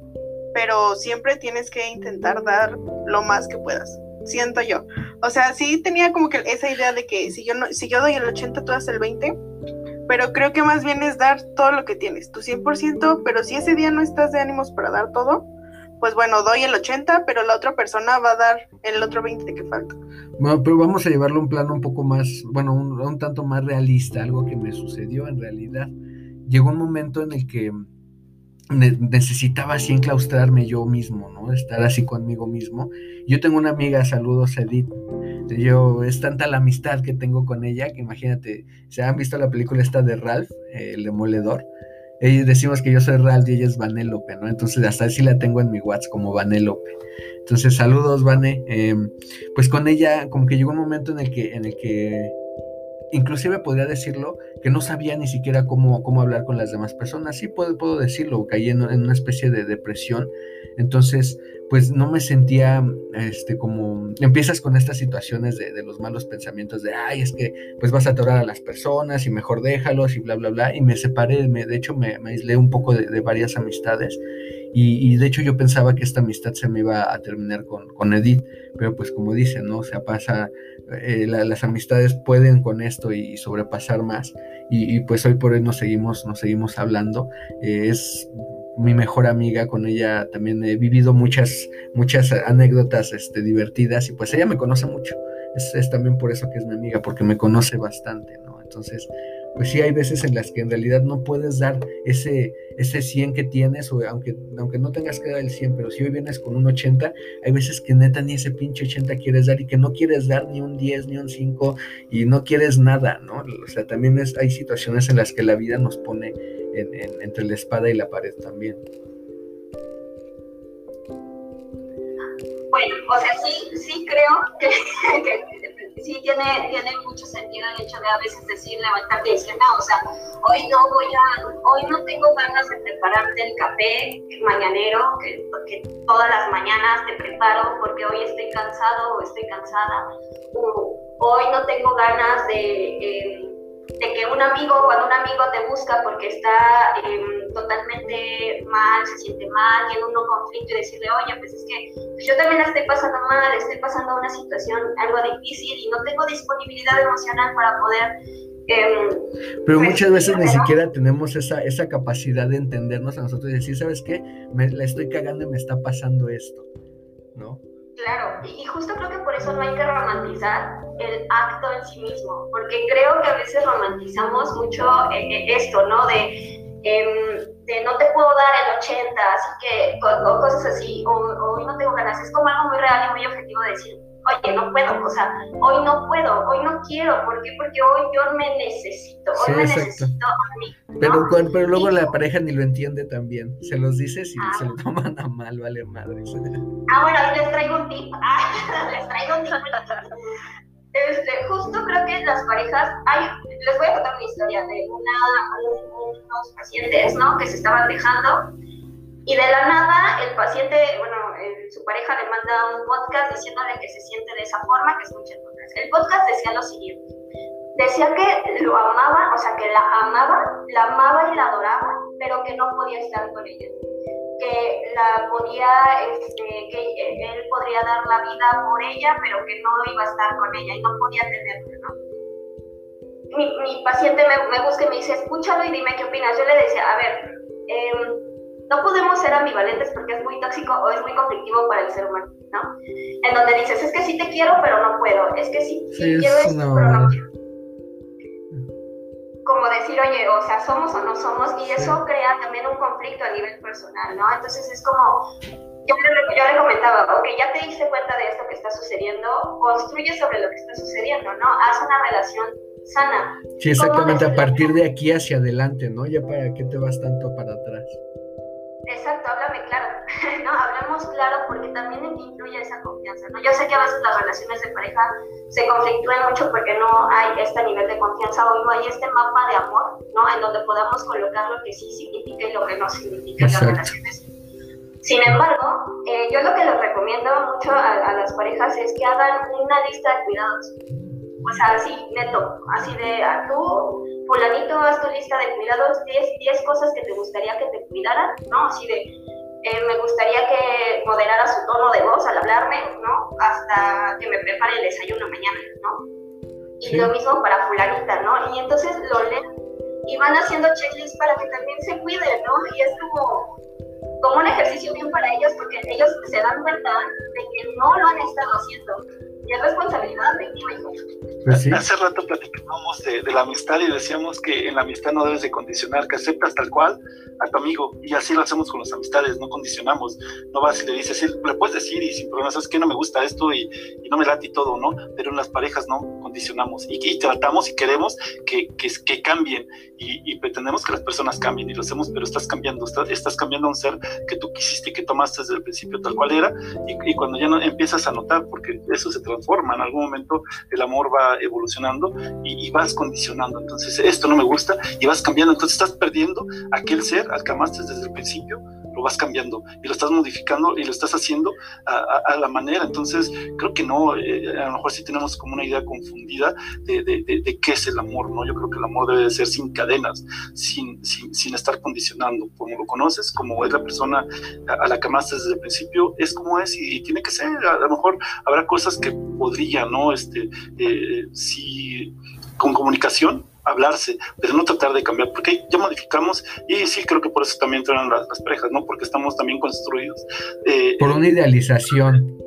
pero siempre tienes que intentar dar lo más que puedas, siento yo. O sea, sí tenía como que esa idea de que si yo, no, si yo doy el 80, tú das el 20, pero creo que más bien es dar todo lo que tienes, tu 100%, pero si ese día no estás de ánimos para dar todo, pues bueno, doy el 80, pero la otra persona va a dar el otro 20 que falta. Bueno, pero vamos a llevarlo a un plano un poco más, bueno, un tanto más realista, algo que me sucedió en realidad. Llegó un momento en el que necesitaba así enclaustrarme yo mismo, ¿no? Estar así conmigo mismo. Yo tengo una amiga, saludos Edith. Yo, es tanta la amistad que tengo con ella que imagínate, se han visto la película esta de Ralph, el demoledor. Ellos decimos que yo soy Ralph y ella es Vanélope, ¿no? Entonces hasta así la tengo en mi WhatsApp como Vanélope. Entonces, saludos, Vané. Em, pues con ella, como que llegó un momento en el que, en el que inclusive podría decirlo que no sabía ni siquiera cómo, cómo hablar con las demás personas. Sí puedo, puedo decirlo, caí en, una especie de depresión. Entonces, pues no me sentía este, como... Empiezas con estas situaciones de, los malos pensamientos de, ay, es que pues vas a atorar a las personas y mejor déjalos y bla, bla, bla. Y me separé, me, de hecho me, me aislé un poco de varias amistades. Y, de hecho yo pensaba que esta amistad se me iba a terminar con, con Edith, pero pues como dicen, ¿no? O sea, pasa, eh, las amistades pueden con esto y, sobrepasar más. Y, pues hoy por hoy nos seguimos, nos seguimos hablando. Eh, es mi mejor amiga, con ella también he vivido muchas, muchas anécdotas este, divertidas y pues ella me conoce mucho. Es, es también por eso que es mi amiga, porque me conoce bastante, ¿no? Entonces, pues sí hay veces en las que en realidad no puedes dar ese, ese 100 que tienes, o aunque, aunque no tengas que dar el 100, pero si hoy vienes con un 80, hay veces que neta ni ese pinche 80 quieres dar y que no quieres dar ni un 10, ni un 5 y no quieres nada, ¿no? O sea, también es, hay situaciones en las que la vida nos pone entre la espada y la pared también. Bueno, o sea, sí, sí creo que sí tiene, tiene mucho sentido el hecho de a veces decir, levantarte y decir, no, o sea, hoy no voy a, hoy no tengo ganas de prepararte el café mañanero, que, que todas las mañanas te preparo porque hoy estoy cansado o estoy cansada, hoy no tengo ganas de... Eh, de que un amigo, cuando un amigo te busca porque está em, totalmente mal, se siente mal, tiene un conflicto y decirle, oye, pues es que yo también la estoy pasando mal, estoy pasando una situación algo difícil y no tengo disponibilidad emocional para poder Em, Pero pues, muchas veces ni siquiera tenemos esa, esa capacidad de entendernos a nosotros y decir, ¿sabes qué? Me la estoy cagando y me está pasando esto, ¿no? Claro, y justo creo que por eso no hay que romantizar el acto en sí mismo, porque creo que a veces romantizamos mucho eh, eh, esto, ¿no? De, em, de no te puedo dar el 80, así que, o, cosas así, o, hoy no tengo ganas. Es como algo muy real y muy objetivo de decir, oye, no puedo, o sea, hoy no puedo, hoy no quiero, ¿por qué? Porque hoy yo me necesito, hoy Sí, me exacto. necesito a mí. ¿no? Pero, pero luego Y- la pareja ni lo entiende también. Se los dices y Ah. se lo toman a mal, vale madres. Ah, bueno, ahí les traigo un tip. Ah, les traigo un tip. Este, justo creo que las parejas, hay, les voy a contar una historia de una, un- unos pacientes, ¿no? Que se estaban dejando y de la nada el paciente, bueno, el- su pareja le manda un podcast diciéndole que se siente de esa forma, que escuche el podcast. El podcast decía lo siguiente. Decía que lo amaba, o sea, que la amaba, la amaba y la adoraba, pero que no podía estar con ella que la podía, este, que él podría dar la vida por ella, pero que no iba a estar con ella y no podía tenerla, ¿no? Mi, mi paciente me, me busca y me dice, escúchalo y dime qué opinas. Yo le decía, a ver, em, no podemos ser ambivalentes porque es muy tóxico o es muy conflictivo para el ser humano, ¿no? En donde dices, es que sí te quiero, pero no puedo, es que sí, sí Sí, quiero esto, pero no quiero como decir, oye, o sea, somos o no somos, y eso crea también un conflicto a nivel personal, ¿no? Entonces es como, yo le, yo le comentaba, ok, ya te diste cuenta de esto que está sucediendo, construye sobre lo que está sucediendo, ¿no? Haz una relación sana. Sí, exactamente, a partir de aquí hacia adelante, ¿no? Ya para qué te vas tanto para atrás. Exacto, háblame claro, ¿no? Hablemos claro porque también influye esa confianza, ¿no? Yo sé que a veces las relaciones de pareja se conflictúan mucho porque no hay este nivel de confianza o no hay este mapa de amor, ¿no? En donde podamos colocar lo que sí significa y lo que no significa en las relaciones. Sin embargo, eh, yo lo que les recomiendo mucho a, a las parejas es que hagan una lista de cuidados. O sea, así, neto, así de a tú, fulanito, haz tu lista de cuidados, 10, 10 cosas que te gustaría que te cuidaran, ¿no? Así de, eh, me gustaría que moderara su tono de voz al hablarme, ¿no? Hasta que me prepare el desayuno mañana, ¿no? Y Sí. lo mismo para fulanita, ¿no? Y entonces lo leen y van haciendo checklists para que también se cuiden, ¿no? Y es como, como un ejercicio bien para ellos porque ellos se dan cuenta de que no lo han estado haciendo. Y es responsabilidad de ti, hijo. Pues sí. Hace rato platicábamos de, de la amistad y decíamos que en la amistad no debes de condicionar, que aceptas tal cual a tu amigo. Y así lo hacemos con las amistades, no condicionamos. No vas y le dices, sí, le puedes decir y sin problema, sabes que no me gusta esto y, y no me late y todo, ¿no? Pero en las parejas no condicionamos y, y tratamos y queremos que, que, que cambien y, y, pretendemos que las personas cambien y lo hacemos, pero estás cambiando, estás, estás cambiando a un ser que tú quisiste y que tomaste desde el principio tal cual era y, y cuando ya no empiezas a notar, porque eso se transforma, en algún momento el amor va evolucionando y, y, vas condicionando, entonces esto no me gusta y vas cambiando, entonces estás perdiendo aquel ser al que amaste desde el principio, vas cambiando y lo estás modificando y lo estás haciendo a, la manera, entonces creo que no, eh, a lo mejor sí tenemos como una idea confundida de, de, qué es el amor, ¿no? Yo creo que el amor debe de ser sin cadenas, sin, sin, sin estar condicionando, como lo conoces, como es la persona a, la que amaste desde el principio, es como es y, tiene que ser, a, lo mejor habrá cosas que podrían, ¿no? Este, eh, si con comunicación hablarse, pero no tratar de cambiar, porque ya modificamos y sí creo que por eso también entran las, las parejas, ¿no? Porque estamos también construidos. Eh, por una idealización.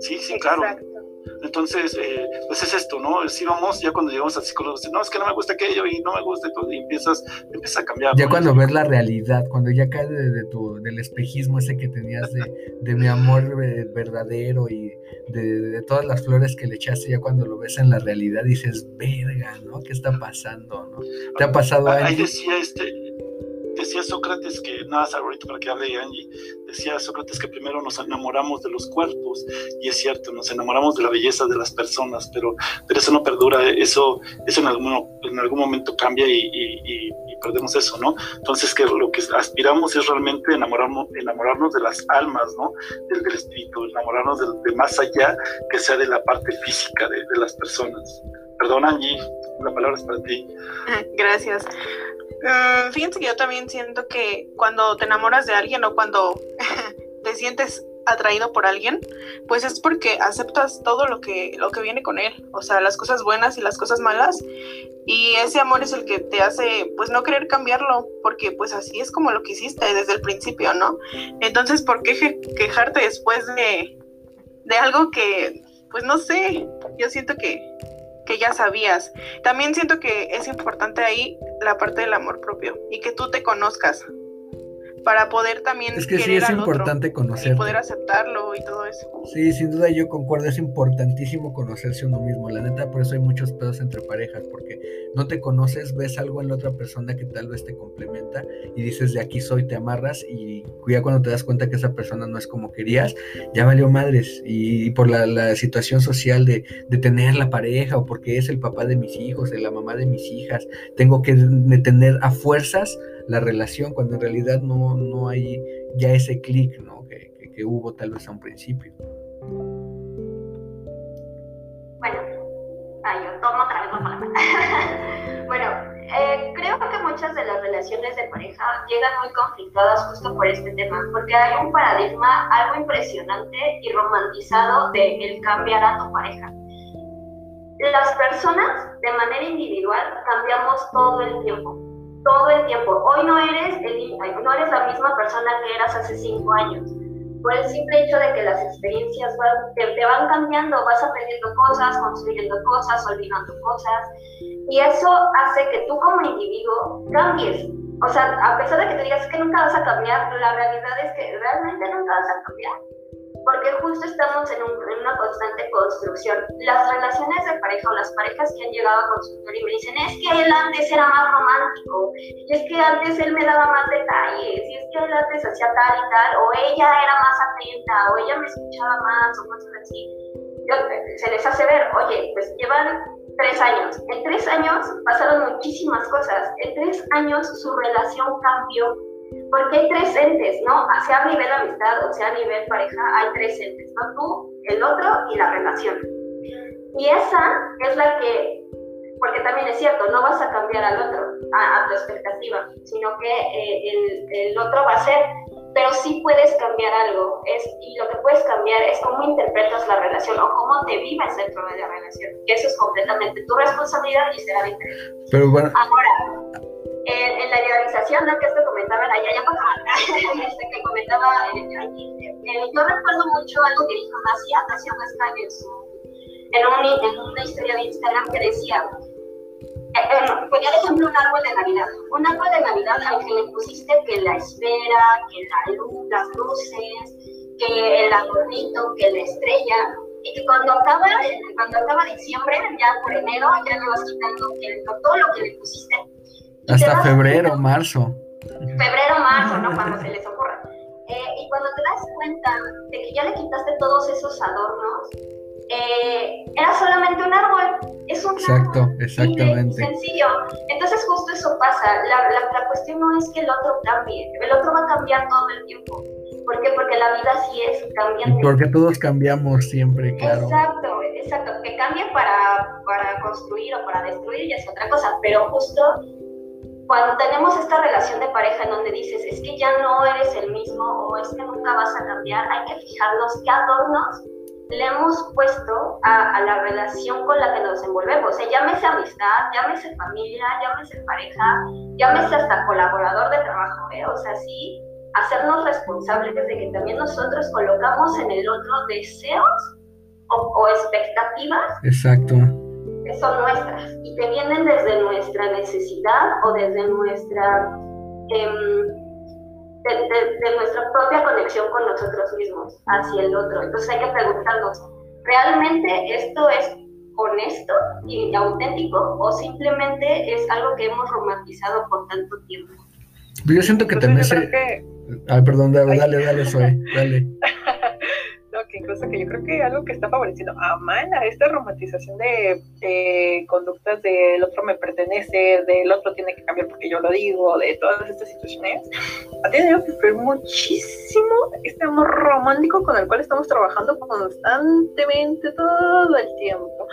Sí, sí, claro. Exacto. Entonces, eh, pues es esto, ¿no? Si vamos, ya cuando llegamos al psicólogo, no, es que no me gusta aquello y no me gusta y empiezas, empiezas a cambiar. Ya ¿no? cuando ves la realidad, cuando ya cae de, de tu, del espejismo ese que tenías de, de mi amor verdadero y de, de, todas las flores que le echaste, ya cuando lo ves en la realidad dices, verga, ¿no? ¿Qué está pasando, no? ¿Te ha pasado Ahí decía este, decía Sócrates que, nada, ahorita para que hable Angie, decía Sócrates que primero nos enamoramos de los cuerpos, y es cierto, nos enamoramos de la belleza de las personas, pero, pero eso no perdura, eso, eso en, algún, en algún momento cambia y, y, perdemos eso, ¿no? Entonces que lo que aspiramos es realmente enamorarnos, enamorarnos de las almas, ¿no? Del, del espíritu, enamorarnos de, más allá que sea de la parte física de las personas. Perdón, Angie, la palabra es para ti. Gracias. Uh, fíjense que yo también siento que cuando te enamoras de alguien o cuando te sientes atraído por alguien, pues es porque aceptas todo lo que, lo que viene con él, o sea, las cosas buenas y las cosas malas, y ese amor es el que te hace, pues, no querer cambiarlo, porque pues así es como lo que hiciste desde el principio, ¿no? Entonces, ¿por qué quejarte después de, de algo que, pues, no sé, yo siento que, que ya sabías. También siento que es importante ahí la parte del amor propio y que tú te conozcas para poder también es que sí es importante conocer. y poder aceptarlo y todo eso. Sí sin duda yo concuerdo es importantísimo conocerse uno mismo. La neta por eso hay muchos pedos entre parejas porque no te conoces ves algo en la otra persona que tal vez te complementa y dices de aquí soy te amarras y ya cuando te das cuenta que esa persona no es como querías ya valió madres. Y, por la, situación social de, de tener la pareja o porque es el papá de mis hijos de la mamá de mis hijas tengo que tener a fuerzas la relación, cuando en realidad no, no hay ya ese clic ¿no? que, que, hubo tal vez a un principio. Bueno, yo tomo otra vez la palabra. bueno, eh, creo que muchas de las relaciones de pareja llegan muy conflictadas justo por este tema, porque hay un paradigma algo impresionante y romantizado de el cambiar a tu pareja. Las personas de manera individual cambiamos todo el tiempo todo el tiempo. Hoy no eres, el, no eres la misma persona que eras hace cinco años. Por el simple hecho de que las experiencias van, te, van cambiando, vas aprendiendo cosas, construyendo cosas, olvidando cosas. Y eso hace que tú como individuo cambies. O sea, a pesar de que te digas que nunca vas a cambiar, la realidad es que realmente nunca vas a cambiar porque justo estamos en, una constante construcción. Las relaciones de pareja o las parejas que han llegado a consultorio y me dicen, es que él antes era más romántico, y es que antes él me daba más detalles, y es que él antes hacía tal y tal, o ella era más atenta, o ella me escuchaba más, o cosas así. se les hace ver, oye, pues llevan tres años. En tres años pasaron muchísimas cosas. En tres años su relación cambió porque hay tres entes, ¿no? Sea a nivel amistad o sea a nivel pareja, hay tres entes, ¿no? Tú, el otro y la relación. Y esa es la que, porque también es cierto, no vas a cambiar al otro, a, tu expectativa, sino que eh, el, el, otro va a ser, pero sí puedes cambiar algo, es, y lo que puedes cambiar es cómo interpretas la relación o cómo te vives dentro de la relación, que eso es completamente tu responsabilidad y será diferente. Pero bueno. Ahora, en, la idealización ¿no? que esto comentaban allá, ya este, que comentaba eh, eh, yo recuerdo mucho algo que dijo Macia, Macia Huesca en, su, en, un, en una historia de Instagram que decía, eh, ponía de ejemplo un árbol de Navidad, un árbol de Navidad al que le pusiste que la espera, que la luz, las luces, que el adornito, que la estrella, y que cuando acaba, cuando acaba diciembre, ya por enero, ya le vas quitando que, todo lo que le pusiste hasta febrero, marzo. Febrero, marzo, ¿no? Cuando se les ocurra. Eh, y cuando te das cuenta de que ya le quitaste todos esos adornos, eh, era solamente un árbol. Es un Exacto, árbol exactamente. Sencillo. Entonces justo eso pasa. La, la, cuestión no es que el otro cambie. El otro va a cambiar todo el tiempo. ¿Por qué? Porque la vida sí es cambiante. porque todos cambiamos siempre, claro. Exacto, exacto. Que cambie para, para construir o para destruir ya es otra cosa. Pero justo cuando tenemos esta relación de pareja en donde dices, es que ya no eres el mismo o es que nunca vas a cambiar, hay que fijarnos qué adornos le hemos puesto a, la relación con la que nos envolvemos. O sea, llámese amistad, llámese familia, llámese pareja, llámese hasta colaborador de trabajo, ¿eh? O sea, sí, hacernos responsables de que también nosotros colocamos en el otro deseos o, o expectativas. Exacto que son nuestras y que vienen desde nuestra necesidad o desde nuestra, em, de, nuestra propia conexión con nosotros mismos hacia el otro. Entonces hay que preguntarnos, ¿realmente esto es honesto y auténtico o simplemente es algo que hemos romantizado por tanto tiempo? Yo siento que también se... Ay, perdón, dale, dale, dale, soy, dale. que incluso que yo creo que algo que está favoreciendo a Mana, esta romantización de, conductas del otro me pertenece, del otro tiene que cambiar porque yo lo digo, de todas estas situaciones, ha tenido que ver muchísimo este amor romántico con el cual estamos trabajando constantemente todo el tiempo.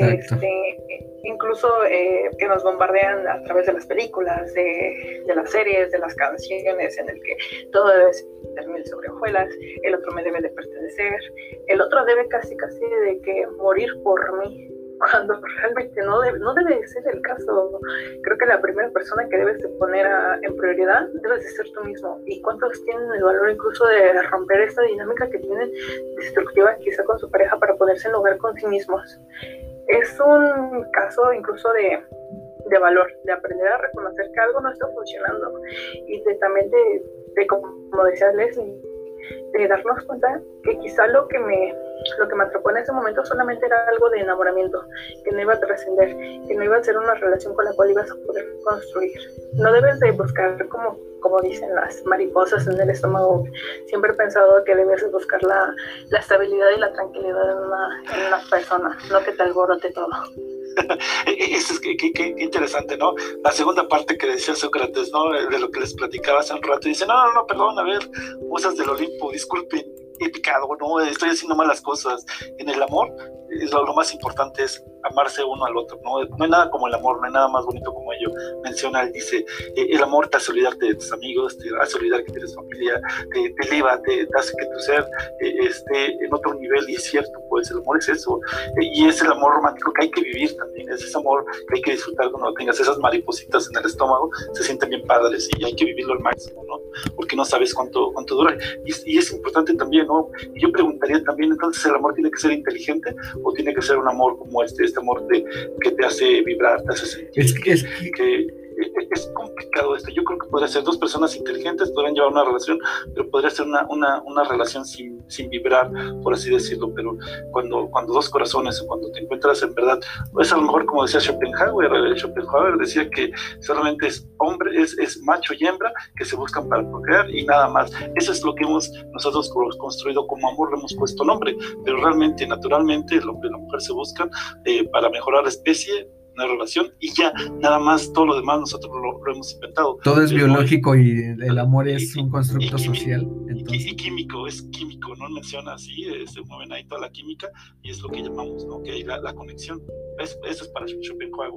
Este, incluso eh, que nos bombardean a través de las películas, de, de, las series, de las canciones, en el que todo debe ser mil sobre hojuelas, el otro me debe de pertenecer, el otro debe casi casi de que morir por mí, cuando realmente no debe, no debe ser el caso. Creo que la primera persona que debes de poner en prioridad debes de ser tú mismo. ¿Y cuántos tienen el valor incluso de romper esta dinámica que tienen destructiva quizá con su pareja para ponerse en lugar con sí mismos? Es un caso incluso de, de valor, de aprender a reconocer que algo no está funcionando. Y de, también de, como decía Leslie, de darnos cuenta que quizá lo que me lo que me atrapó en ese momento solamente era algo de enamoramiento, que no iba a trascender, que no iba a ser una relación con la cual ibas a poder construir. No debes de buscar como, como dicen las mariposas en el estómago. Siempre he pensado que debes de buscar la, la estabilidad y la tranquilidad en una, en una persona, no que te alborote todo. Eso es que, que, interesante, ¿no? La segunda parte que decía Sócrates, ¿no? De lo que les platicaba hace un rato, dice, no, no, no, perdón, a ver, musas del Olimpo, disculpen, he picado, no, estoy haciendo malas cosas. En el amor, lo, lo, más importante es amarse uno al otro, ¿no? No hay nada como el amor, no hay nada más bonito como ello. Menciona, él dice, eh, el amor te hace olvidarte de tus amigos, te hace olvidar que tienes familia, te, te eleva, te, te, hace que tu ser eh, esté en otro nivel, y es cierto, pues el amor es eso, eh, y es el amor romántico que hay que vivir también, es ese amor que hay que disfrutar cuando tengas esas maripositas en el estómago, se sienten bien padres y hay que vivirlo al máximo, ¿no? Porque no sabes cuánto, cuánto dura. Y, y es importante también, ¿no? Yo preguntaría también, entonces, ¿el amor tiene que ser inteligente o tiene que ser un amor como este, este amor de, que te hace vibrar, te hace sentir? Es que, es que es complicado esto. Yo creo que podría ser dos personas inteligentes, podrían llevar una relación, pero podría ser una, una, una relación sin, sin, vibrar, por así decirlo. Pero cuando, cuando dos corazones, cuando te encuentras en verdad, es a lo mejor como decía Schopenhauer, Schopenhauer decía que solamente es hombre, es, es macho y hembra que se buscan para procrear y nada más. Eso es lo que hemos nosotros construido como amor, le hemos puesto nombre, pero realmente, naturalmente, el hombre y la mujer se buscan eh, para mejorar la especie, una relación y ya, nada más, todo lo demás nosotros lo, lo hemos inventado. Todo es biológico y el amor es un constructo y, social. Entonces. Y, químico, es químico, no menciona así, eh, se mueven ahí toda la química y es lo que llamamos, ¿no? Que hay la, la conexión. Es, eso es para Schopenhauer,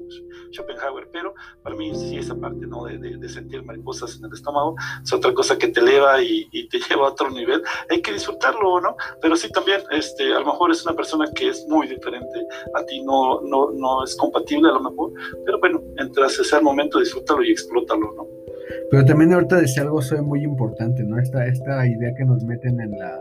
Schopenhauer, pero para mí sí esa parte, ¿no? De, de, de, sentir mariposas en el estómago es otra cosa que te eleva y, y, te lleva a otro nivel. Hay que disfrutarlo, ¿no? Pero sí también, este, a lo mejor es una persona que es muy diferente a ti, no, no, no es compatible a lo mejor, pero bueno, entras ese momento, disfrútalo y explótalo, ¿no? Pero también ahorita decía algo soy muy importante, ¿no? Esta, esta idea que nos meten en, la,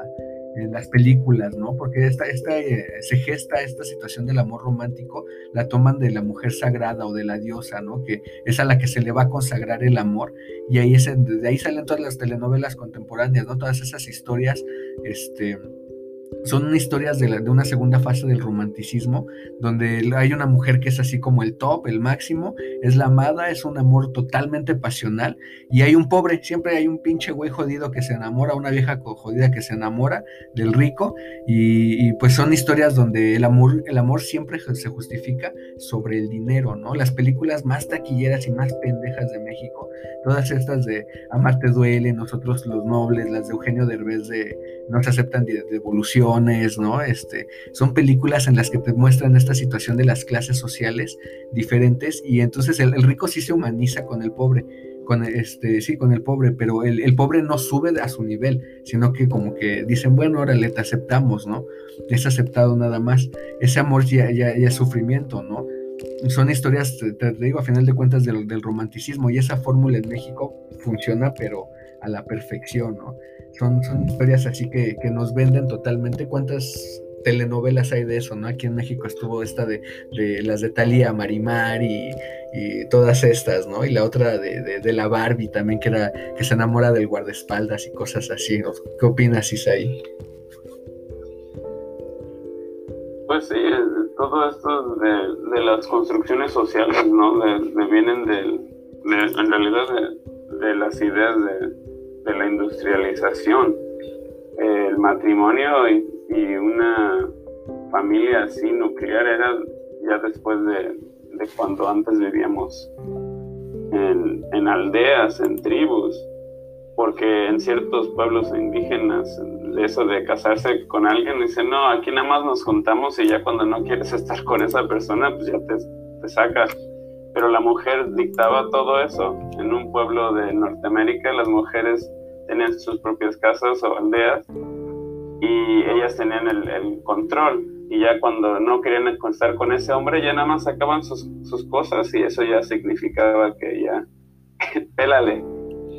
en las películas, ¿no? Porque esta, esta, eh, se gesta esta situación del amor romántico, la toman de la mujer sagrada o de la diosa, ¿no? Que es a la que se le va a consagrar el amor, y ahí es, de ahí salen todas las telenovelas contemporáneas, ¿no? Todas esas historias, este son historias de, la, de, una segunda fase del romanticismo, donde hay una mujer que es así como el top, el máximo, es la amada, es un amor totalmente pasional, y hay un pobre, siempre hay un pinche güey jodido que se enamora, una vieja jodida que se enamora del rico, y, y pues son historias donde el amor, el amor siempre se justifica sobre el dinero, ¿no? Las películas más taquilleras y más pendejas de México, todas estas de Amarte duele, Nosotros los nobles, las de Eugenio Derbez de No se aceptan devolución, Este, son películas en las que te muestran esta situación de las clases sociales diferentes y entonces el, rico sí se humaniza con el pobre, con este, sí, con el pobre, pero el, pobre no sube a su nivel, sino que como que dicen, bueno, órale, te aceptamos, ¿no? Es aceptado nada más. Ese amor ya, ya, es sufrimiento, ¿no? Son historias, te, te digo, a final de cuentas, del, del romanticismo y esa fórmula en México funciona, pero a la perfección, ¿no? Son, son historias así que, que, nos venden totalmente. ¿Cuántas telenovelas hay de eso, no? Aquí en México estuvo esta de, de las de Talía Marimar y, y, todas estas, ¿no? Y la otra de, de, la Barbie también, que era que se enamora del guardaespaldas y cosas así. ¿Qué opinas, Isaí? Pues sí, todo esto de, de las construcciones sociales, ¿no? vienen del, en realidad de, las ideas de de la industrialización. El matrimonio y, una familia así nuclear era ya después de, de cuando antes vivíamos en, aldeas, en tribus, porque en ciertos pueblos indígenas eso de casarse con alguien, dicen, no, aquí nada más nos juntamos y ya cuando no quieres estar con esa persona, pues ya te, te sacas. Pero la mujer dictaba todo eso. En un pueblo de Norteamérica las mujeres tenían sus propias casas o aldeas y ellas tenían el, control. Y ya cuando no querían estar con ese hombre, ya nada más sacaban sus, sus cosas y eso ya significaba que ya, pélale.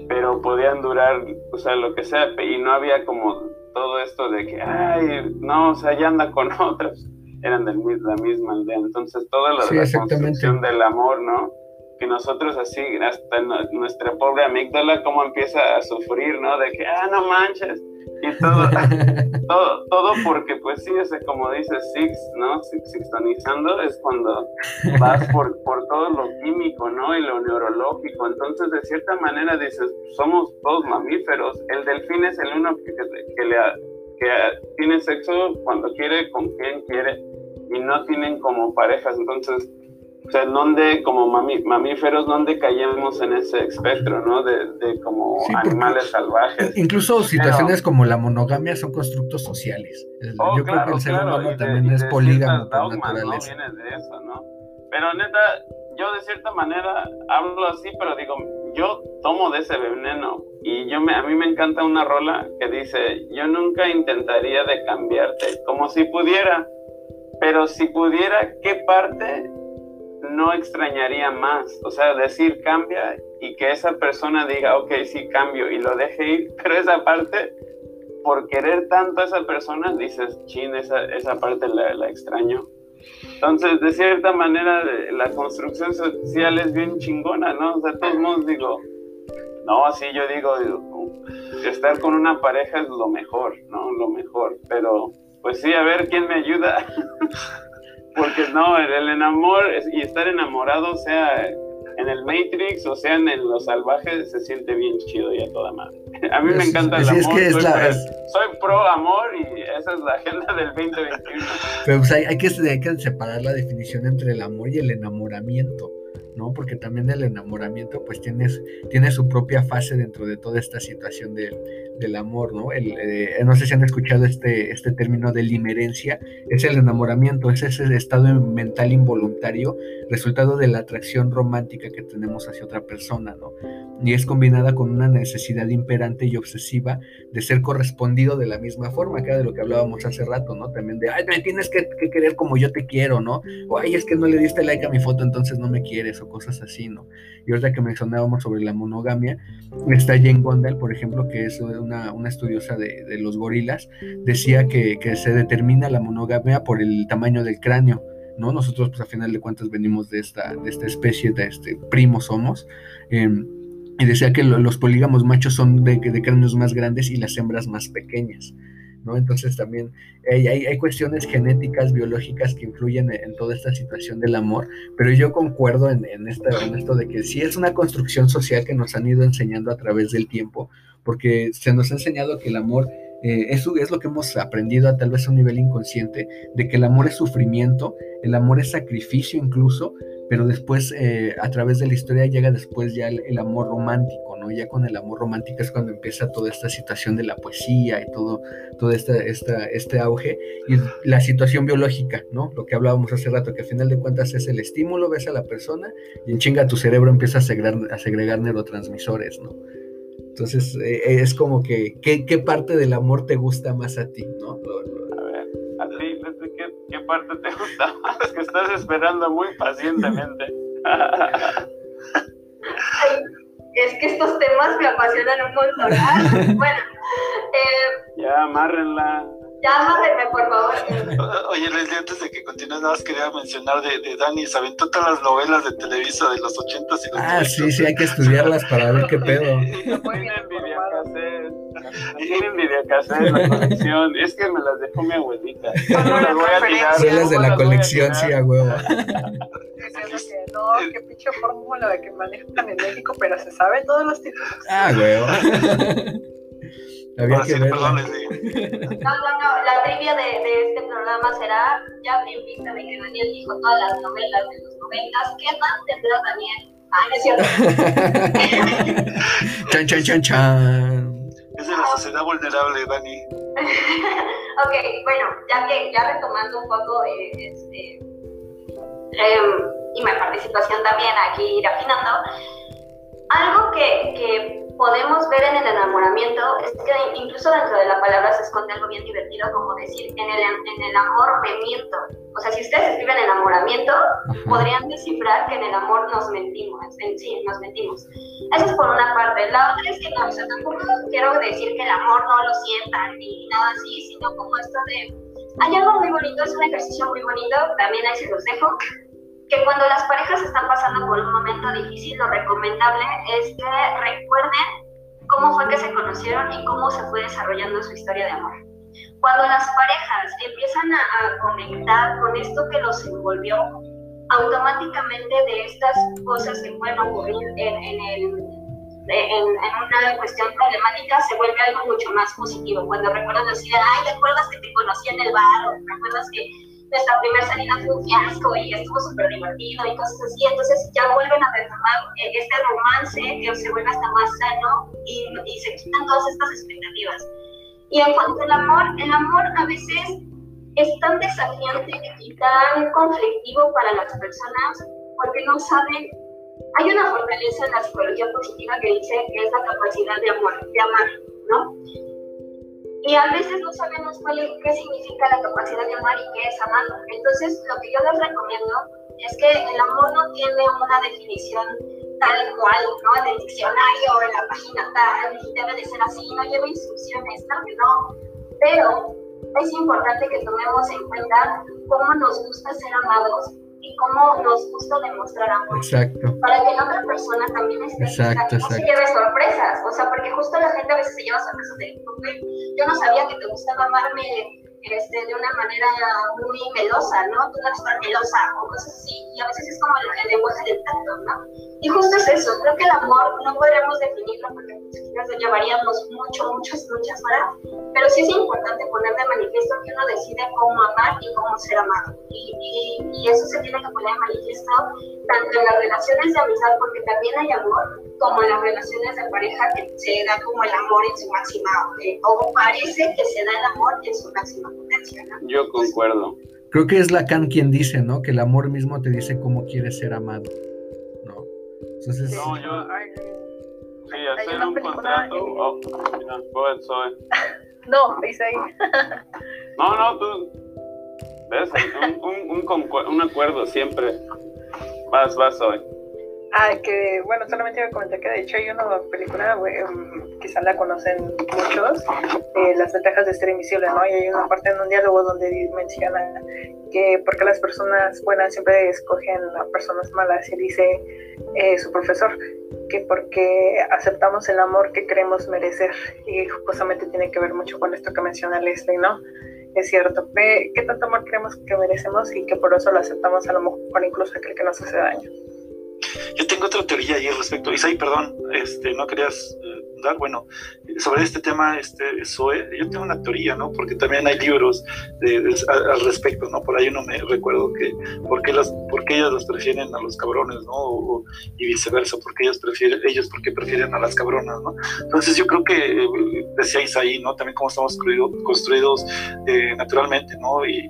Pero podían durar, o sea, lo que sea, y no había como todo esto de que, ay, no, o sea, ya anda con otras, eran de la misma aldea. Entonces, toda la, la construcción del amor, ¿no? Que nosotros así, hasta nuestra pobre amígdala, como empieza a sufrir, ¿no? De que, ah, no manches. Y todo, todo, todo porque, pues sí, ese, como dice Six, ¿no? Sixtonizando es cuando vas por, por todo lo químico, ¿no? Y lo neurológico. Entonces, de cierta manera, dices, somos todos mamíferos. El delfín es el uno que, que, le, que tiene sexo cuando quiere, con quien quiere, y no tienen como parejas. Entonces, o sea, ¿dónde, como mamíferos, dónde caemos en ese espectro, ¿no? De, como animales salvajes. Incluso situaciones como la monogamia son constructos sociales. Oh, Yo creo que el ser humano también es polígamo por naturaleza. ¿no? Viene de eso, ¿no? Pero neta, yo de cierta manera hablo así, pero digo, yo tomo de ese veneno y yo me, a mí me encanta una rola que dice, yo nunca intentaría de cambiarte, como si pudiera, pero si pudiera, ¿qué parte no extrañaría más. O sea, decir cambia y que esa persona diga, ok, sí cambio y lo deje ir, pero esa parte, por querer tanto a esa persona, dices, chin, esa, esa parte la, la extraño. Entonces, de cierta manera, la construcción social es bien chingona, ¿no? O sea, todos modos digo, no, así yo digo, estar con una pareja es lo mejor, ¿no? Lo mejor, pero pues sí, a ver quién me ayuda. Porque no, el, enamor y estar enamorado, sea en el Matrix o sea en los salvajes, se siente bien chido y a toda madre. A mí me encanta el amor. soy, pro amor y esa es la agenda del 2021. Pero pues hay, que, hay que separar la definición entre el amor y el enamoramiento. ¿No? Porque también el enamoramiento pues tienes, tiene su propia fase dentro de toda esta situación del, del amor, ¿no? El, eh, no sé si han escuchado este, este término de limerencia, es el enamoramiento, es ese estado mental involuntario, resultado de la atracción romántica que tenemos hacia otra persona, ¿no? Y es combinada con una necesidad imperante y obsesiva de ser correspondido de la misma forma, que de lo que hablábamos hace rato, ¿no? También de, ay, me tienes que, que querer como yo te quiero, ¿no? O, ay, es que no le diste like a mi foto, entonces no me quieres, o cosas así, ¿no? Y ahorita que mencionábamos sobre la monogamia, está Jane Gondal, por ejemplo, que es una, una estudiosa de, los gorilas, decía que, que, se determina la monogamia por el tamaño del cráneo, ¿no? Nosotros, pues a final de cuentas, venimos de esta, de esta especie, de este primo somos. Eh, y decía que los polígamos machos son de cráneos más grandes y las hembras más pequeñas. ¿No? Entonces también hay, hay, cuestiones genéticas, biológicas que influyen en, toda esta situación del amor, pero yo concuerdo en, en esto de que sí es una construcción social que nos han ido enseñando a través del tiempo, porque se nos ha enseñado que el amor eh, eso es lo que hemos aprendido a tal vez a un nivel inconsciente, de que el amor es sufrimiento, el amor es sacrificio incluso, pero después eh, a través de la historia llega después ya el, amor romántico, ¿no? Ya con el amor romántico es cuando empieza toda esta situación de la poesía y todo, todo esta, esta, este auge y la situación biológica, ¿no? Lo que hablábamos hace rato, que al final de cuentas es el estímulo, ves a la persona y en chinga tu cerebro empieza a segregar, a segregar neurotransmisores, ¿no? Entonces eh, es como que, ¿qué, parte del amor te gusta más a ti, ¿no? A ver, a ti, ¿qué, ¿qué, parte te gusta más? Que estás esperando muy pacientemente. es que estos temas me apasionan un montón. bueno, eh, ya amárrenla. Llámame, por favor. Oye, Leslie, antes de que continúes, nada más quería mencionar de, de Dani, se aventó todas las novelas de Televisa de los ochentas y los Ah, sí, sí, hay que estudiarlas para ver qué pedo. Tienen videocassette la colección, es que me las dejó mi abuelita. No las voy a tirar. Son las de la colección, sí, a huevo. No, qué pinche fórmula de que manejan en México, pero se sabe todos los títulos. Ah, huevo. Había que ver. No, no, no. La trivia de, de, este programa será, ya en vista de que Daniel dijo todas las novelas de los noventas, ¿qué más tendrá Daniel? Ah, es cierto. chan, chan, chan, chan. Es de la sociedad vulnerable, Dani. ok, bueno, ya que ya retomando un poco, eh, este, eh, y mi participación también aquí ir afinando, algo que, que podemos ver en el enamoramiento es que incluso dentro de la palabra se esconde algo bien divertido, como decir, en el, en el amor me miento. O sea, si ustedes escriben enamoramiento, podrían descifrar que en el amor nos mentimos, en sí, nos mentimos. Eso es por una parte. La otra es que no, o sea, tampoco quiero decir que el amor no lo sientan ni nada así, sino como esto de... Hay algo muy bonito, es un ejercicio muy bonito, también ahí se los dejo, que cuando las parejas están pasando por un momento difícil, lo recomendable es que recuerden cómo fue que se conocieron y cómo se fue desarrollando su historia de amor. Cuando las parejas empiezan a, conectar con esto que los envolvió, automáticamente de estas cosas que pueden ocurrir en, en, en, una cuestión problemática se vuelve algo mucho más positivo. Cuando recuerdan decir, ay, ¿recuerdas que te conocí en el bar? ¿Recuerdas que nuestra primera salida fue un fiasco y estuvo súper divertido y cosas así. Entonces ya vuelven a retomar eh, este romance que se vuelve hasta más sano y, y se quitan todas estas expectativas. Y en cuanto al amor, el amor a veces es tan desafiante y tan conflictivo para las personas porque no saben. Hay una fortaleza en la psicología positiva que dice que es la capacidad de amor, de amar, ¿no? Y a veces no sabemos cuál es, qué significa la capacidad de amar y qué es amar. Entonces, lo que yo les recomiendo es que el amor no tiene una definición tal cual, ¿no? En el diccionario en la página tal, debe de ser así, no lleva instrucciones, claro que no. Pero es importante que tomemos en cuenta cómo nos gusta ser amados y cómo nos gusta demostrar amor. Exacto. Para que la otra persona también esté exacto, no se lleve sorpresas. O sea, porque justo la gente a veces se lleva sorpresas de, yo no sabía que te gustaba amarme este, de una manera muy melosa, ¿no? Tú no eres melosa o cosas así. Y a veces es como el, lenguaje del tacto, ¿no? Y justo es eso. Creo que el amor no podríamos definirlo porque nos llevaríamos mucho, muchas, muchas horas. Pero sí es importante poner de manifiesto que uno decide cómo amar y cómo ser amado. Y, y, y eso se tiene que poner de manifiesto tanto en las relaciones de amistad, porque también hay amor, como las relaciones de pareja que se da como el amor en su máxima, eh, o parece que se da el amor en su máxima potencia. ¿no? Yo concuerdo. Creo que es Lacan quien dice, ¿no? Que el amor mismo te dice cómo quieres ser amado, ¿no? Entonces... No, yo... Sí, hacer un contrato... Oh, mira, soy. No, dice ahí. no, no, tú... ¿Ves? Un, un, un, un acuerdo siempre. Vas, vas hoy. Ah, que bueno, solamente iba a comentar que de hecho hay una película, um, quizás la conocen muchos, Las ventajas de ser invisible, ¿no? Y hay una parte en un diálogo donde menciona que porque las personas buenas siempre escogen a personas malas y dice eh, su profesor que porque aceptamos el amor que queremos merecer y justamente tiene que ver mucho con esto que menciona Leslie, ¿no? Es cierto, ¿qué tanto amor creemos que merecemos y que por eso lo aceptamos a lo mejor incluso aquel que nos hace daño? Yo tengo otra teoría ahí al respecto. Isaí, perdón, este, no querías bueno, sobre este tema, este, Zoe, yo tengo una teoría, ¿no? Porque también hay libros al respecto, ¿no? Por ahí no me recuerdo que, ¿por qué, las, por qué ellas los prefieren a los cabrones, ¿no? y viceversa, porque ellos prefieren, ellos porque prefieren a las cabronas, ¿no? Entonces yo creo que, eh, decía Isaí, ¿no? También cómo estamos construidos eh, naturalmente, ¿no? Y,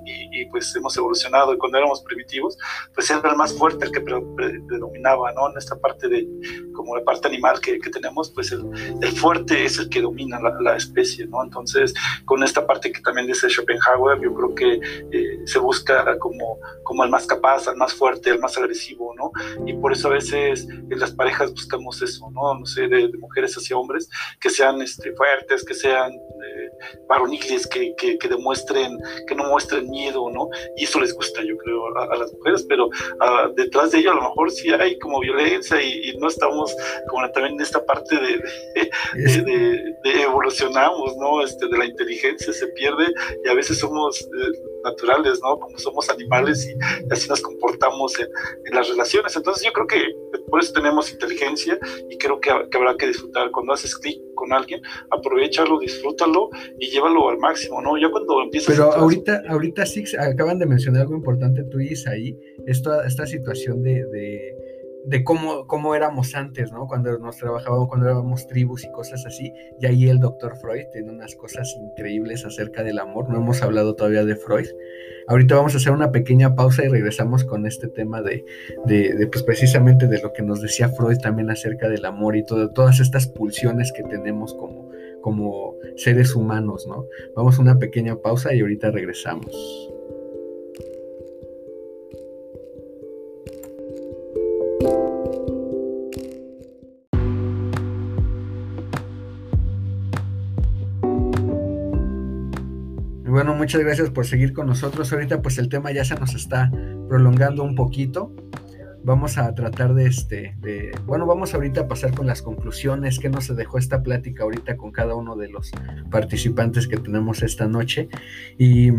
pues hemos evolucionado, y cuando éramos primitivos, pues era el más fuerte el que predominaba, ¿no? En esta parte de, como la parte animal que, que tenemos, pues el, el fuerte es el que domina la, especie, ¿no? Entonces, con esta parte que también dice Schopenhauer, yo creo que eh, se busca como, como el más capaz, el más fuerte, el más agresivo, ¿no? Y por eso a veces en las parejas buscamos eso, ¿no? No sé, de, mujeres hacia hombres, que sean este, fuertes, que sean eh, varoniles, que, que, demuestren, que no muestren miedo, ¿no? Y eso les gusta, yo creo, a, las mujeres, pero ah, detrás de ello a lo mejor sí hay como violencia y, no estamos como también en esta parte de de, evolucionamos, ¿no? Este, de la inteligencia se pierde y a veces somos eh, naturales, ¿no? Como somos animales y, así nos comportamos en, las relaciones. Entonces yo creo que por eso tenemos inteligencia y creo que, habrá que disfrutar. Cuando haces clic con alguien, aprovechalo, disfrútalo y llévalo al máximo, ¿no? Ya cuando empiezas... Pero ahorita, ahorita sí acaban de mencionar algo importante tú y ahí esta, esta situación de de cómo, cómo éramos antes, ¿no? Cuando nos trabajábamos, cuando éramos tribus y cosas así. Y ahí el doctor Freud tiene unas cosas increíbles acerca del amor. No hemos hablado todavía de Freud. Ahorita vamos a hacer una pequeña pausa y regresamos con este tema de, de, pues precisamente de lo que nos decía Freud también acerca del amor y todo, todas estas pulsiones que tenemos como, como seres humanos, ¿no? Vamos a una pequeña pausa y ahorita regresamos. Bueno, muchas gracias por seguir con nosotros. Ahorita pues el tema ya se nos está prolongando un poquito. Vamos a tratar de este, bueno, vamos ahorita a pasar con las conclusiones que nos dejó esta plática ahorita con cada uno de los participantes que tenemos esta noche. Y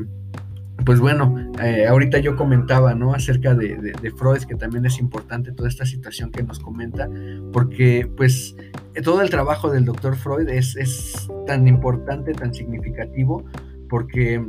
pues bueno, eh, ahorita yo comentaba, ¿no? Acerca de, de, Freud, que también es importante toda esta situación que nos comenta, porque pues todo el trabajo del doctor Freud es, es tan importante, tan significativo, porque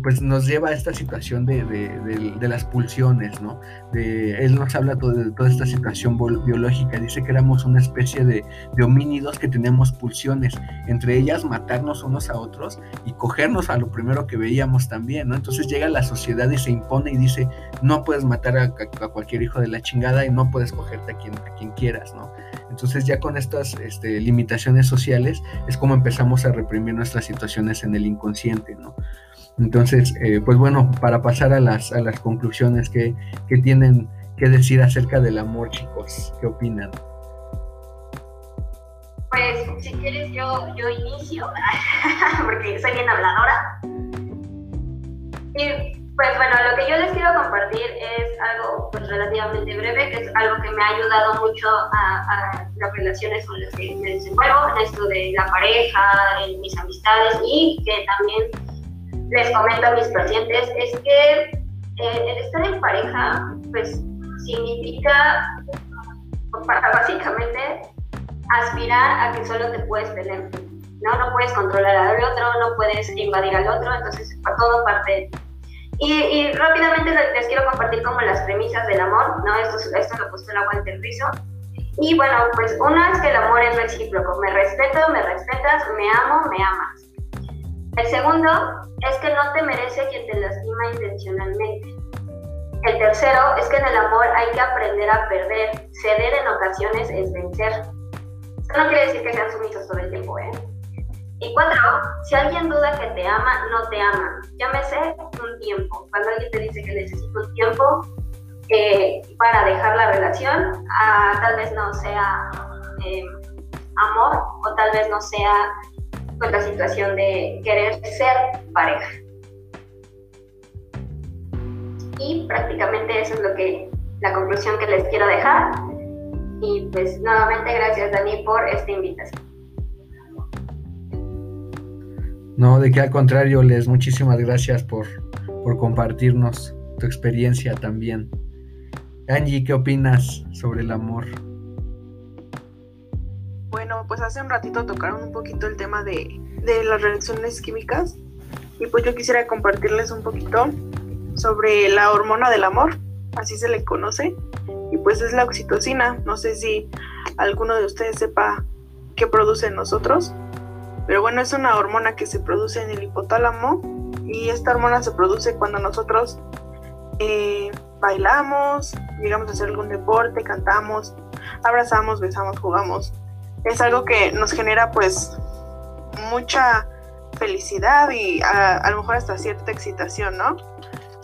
pues nos lleva a esta situación de, las pulsiones, ¿no? De, él nos habla de toda esta situación biológica, dice que éramos una especie de, homínidos que teníamos pulsiones, entre ellas matarnos unos a otros y cogernos a lo primero que veíamos también, ¿no? Entonces llega la sociedad y se impone y dice, no puedes matar a, cualquier hijo de la chingada y no puedes cogerte a quien, a quien quieras, ¿no? Entonces ya con estas este, limitaciones sociales es como empezamos a reprimir nuestras situaciones en el inconsciente, ¿no? Entonces, eh, pues bueno, para pasar a las, a las conclusiones que, tienen que decir acerca del amor, chicos, ¿qué opinan? Pues si quieres yo, yo inicio, porque soy bien habladora. Y pues bueno, lo que yo les quiero compartir es algo pues, relativamente breve, que es algo que me ha ayudado mucho a, las relaciones con las que me desenvuelvo, en esto de la pareja, en mis amistades y que también les comento a mis pacientes, es que eh, el estar en pareja pues significa básicamente aspirar a que solo te puedes tener. ¿no? no puedes controlar al otro, no puedes invadir al otro, entonces todo parte de ti. Y, rápidamente les quiero compartir como las premisas del amor, ¿no? Esto, esto lo agua en rizo. Y bueno, pues una es que el amor es recíproco, me respeto, me respetas, me amo, me amas. El segundo es que no te merece quien te lastima intencionalmente. El tercero es que en el amor hay que aprender a perder, ceder en ocasiones es vencer. Esto no quiere decir que sean sumisos todo el tiempo, ¿eh? Y cuatro, si alguien duda que te ama, no te ama. Llámese un tiempo. Cuando alguien te dice que necesita un tiempo eh, para dejar la relación, ah, tal vez no sea em, amor o tal vez no sea con la situación de querer ser pareja. Y prácticamente eso es lo que la conclusión que les quiero dejar. Y pues nuevamente gracias Dani por esta invitación. No, de que al contrario, Les, muchísimas gracias por, por compartirnos tu experiencia también. Angie, ¿qué opinas sobre el amor? Pues hace un ratito tocaron un poquito el tema de, de las reacciones químicas y pues yo quisiera compartirles un poquito sobre la hormona del amor, así se le conoce, y pues es la oxitocina. No sé si alguno de ustedes sepa qué produce en nosotros. Pero bueno, es una hormona que se produce en el hipotálamo y esta hormona se produce cuando nosotros eh, bailamos, llegamos a hacer algún deporte, cantamos, abrazamos, besamos, jugamos. Es algo que nos genera pues mucha felicidad y a, lo mejor hasta cierta excitación, ¿no?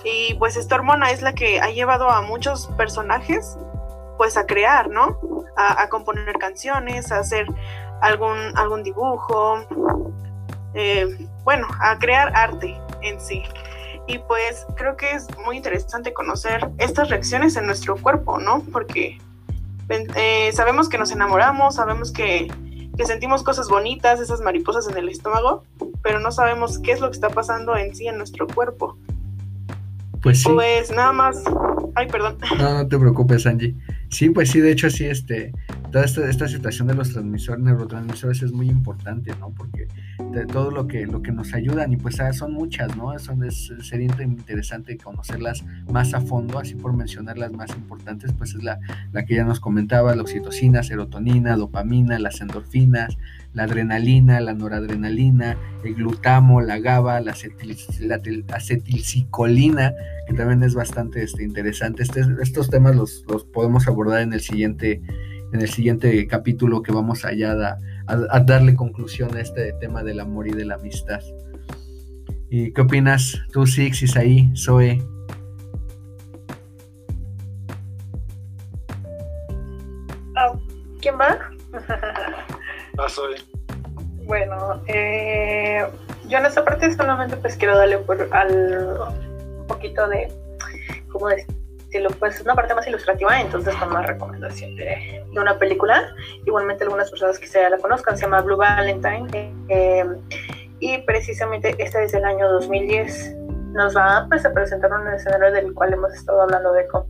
Y pues esta hormona es la que ha llevado a muchos personajes pues a crear, ¿no? A, componer canciones, a hacer algún, algún dibujo, eh, bueno, a crear arte en sí. Y pues creo que es muy interesante conocer estas reacciones en nuestro cuerpo, ¿no? Porque eh, sabemos que nos enamoramos, sabemos que, que, sentimos cosas bonitas, esas mariposas en el estómago, pero no sabemos qué es lo que está pasando en sí en nuestro cuerpo. Pues sí. Pues nada más. Ay, perdón. No, no te preocupes, Angie. Sí, pues sí, de hecho sí, este, toda esta, situación de los transmisores, neurotransmisores es muy importante, ¿no? Porque todo lo que, lo que nos ayudan, y pues ah, son muchas, ¿no? Son, sería interesante conocerlas más a fondo, así por mencionar las más importantes, pues es la, la que ya nos comentaba, la oxitocina, serotonina, dopamina, las endorfinas, la adrenalina, la noradrenalina, el glutamo, la GABA, la, acetilcicolina, que también es bastante este, interesante. Este, estos temas los, podemos abordar en el siguiente, en el siguiente capítulo que vamos allá a, darle conclusión a este tema del amor y de la amistad. ¿Y qué opinas tú, Six, Isaí, Zoe? Ah, ¿Quién va? Bueno, eh, yo en esta parte solamente pues quiero darle por al un poquito de, ¿cómo decirlo? Pues una parte más ilustrativa, entonces con más recomendación de, una película. Igualmente algunas personas que ya la conozcan, se llama Blue Valentine. Eh, y precisamente esta es del año 2010. Nos va pues, a presentar un escenario del cual hemos estado hablando de cómo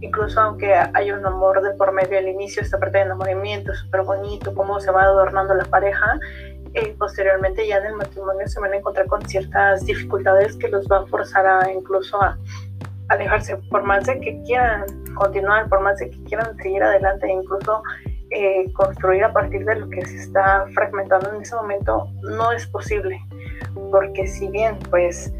incluso aunque hay un amor de por medio al inicio, esta parte de enamoramiento súper bonito, cómo se va adornando la pareja, eh, posteriormente ya en el matrimonio se van a encontrar con ciertas dificultades que los van a forzar a incluso a alejarse, por más de que quieran continuar, por más de que quieran seguir adelante, e incluso eh, construir a partir de lo que se está fragmentando en ese momento, no es posible, porque si bien pues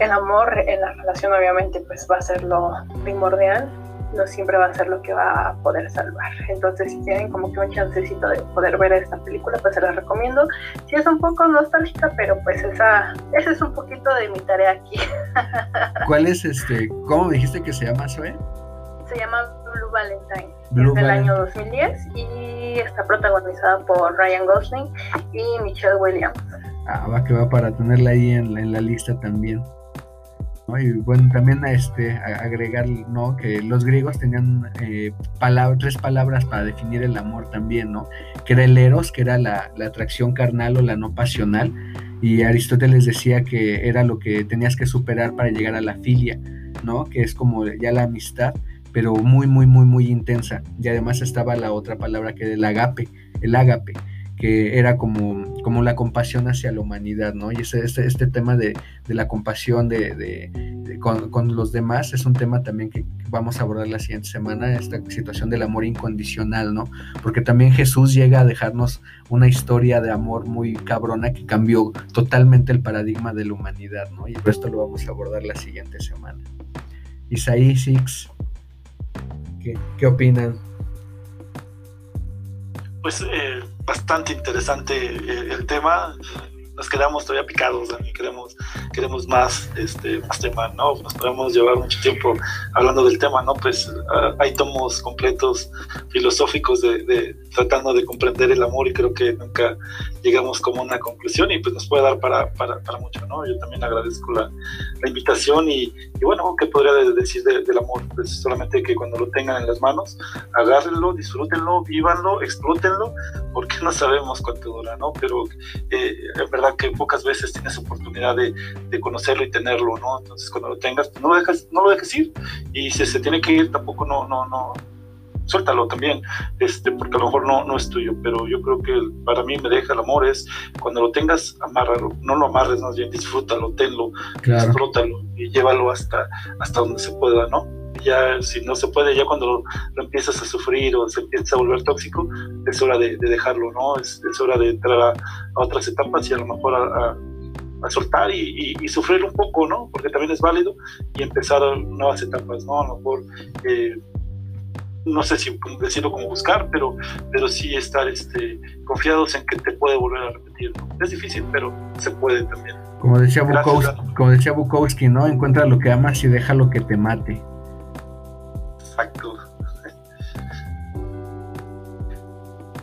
el amor en la relación obviamente pues va a ser lo primordial, no siempre va a ser lo que va a poder salvar. Entonces, si tienen como que un chancecito de poder ver esta película, pues se la recomiendo. Sí es un poco nostálgica, pero pues esa, ese es un poquito de mi tarea aquí. ¿Cuál es este? ¿Cómo dijiste que se llama, Zoe? Se llama Blue Valentine. es del año 2010 y está protagonizada por Ryan Gosling y Michelle Williams. Ah, va que va para tenerla ahí en, en la lista también. Y bueno, también este, agregar ¿no? que los griegos tenían eh, tres palabras para definir el amor también, ¿no? que el eros, que era la, atracción carnal o la no pasional, y Aristóteles decía que era lo que tenías que superar para llegar a la filia, ¿no? que es como ya la amistad, pero muy, muy, muy, muy intensa. Y además estaba la otra palabra que era el agape, el ágape, que era como, como la compasión hacia la humanidad, ¿no? Y este, este tema de, la compasión de, con, los demás es un tema también que vamos a abordar la siguiente semana, esta situación del amor incondicional, ¿no? Porque también Jesús llega a dejarnos una historia de amor muy cabrona que cambió totalmente el paradigma de la humanidad, ¿no? Y esto lo vamos a abordar la siguiente semana. Isaí Six, ¿qué, qué opinan? Pues eh, bastante interesante eh, el tema nos quedamos todavía picados, queremos, queremos más, este, más tema, ¿no? Nos podemos llevar mucho tiempo hablando del tema, ¿no? Pues ah, hay tomos completos filosóficos de, tratando de comprender el amor y creo que nunca llegamos como una conclusión y pues nos puede dar para, para, para mucho, ¿no? Yo también agradezco la, invitación y, bueno, ¿qué podría decir del amor? Pues solamente que cuando lo tengan en las manos, agárrenlo, disfrútenlo, vívanlo, explótenlo, porque no sabemos cuánto dura, ¿no? Pero eh, en verdad que pocas veces tienes oportunidad de, de, conocerlo y tenerlo, ¿no? Entonces cuando lo tengas, pues, no lo dejes, no lo dejes ir y si se tiene que ir tampoco no, no, no, suéltalo también, este, porque a lo mejor no, no es tuyo, pero yo creo que para mí me deja el amor es cuando lo tengas, amárralo, no lo amarres, más bien disfrútalo, tenlo, disfrútalo y llévalo hasta, hasta donde se pueda, ¿no? ya si no se puede, ya cuando lo, empiezas a sufrir o se empieza a volver tóxico, es hora de, dejarlo, ¿no? Es, es, hora de entrar a, otras etapas y a lo mejor a, a, soltar y, y, sufrir un poco, ¿no? Porque también es válido y empezar nuevas etapas, ¿no? A lo mejor... Eh, no sé si decirlo como buscar, pero, pero sí estar este, confiados en que te puede volver a repetir. Es difícil, pero se puede también. Como decía, Bukowski, como decía Bukowski, ¿no? Encuentra lo que amas y deja lo que te mate. Exacto.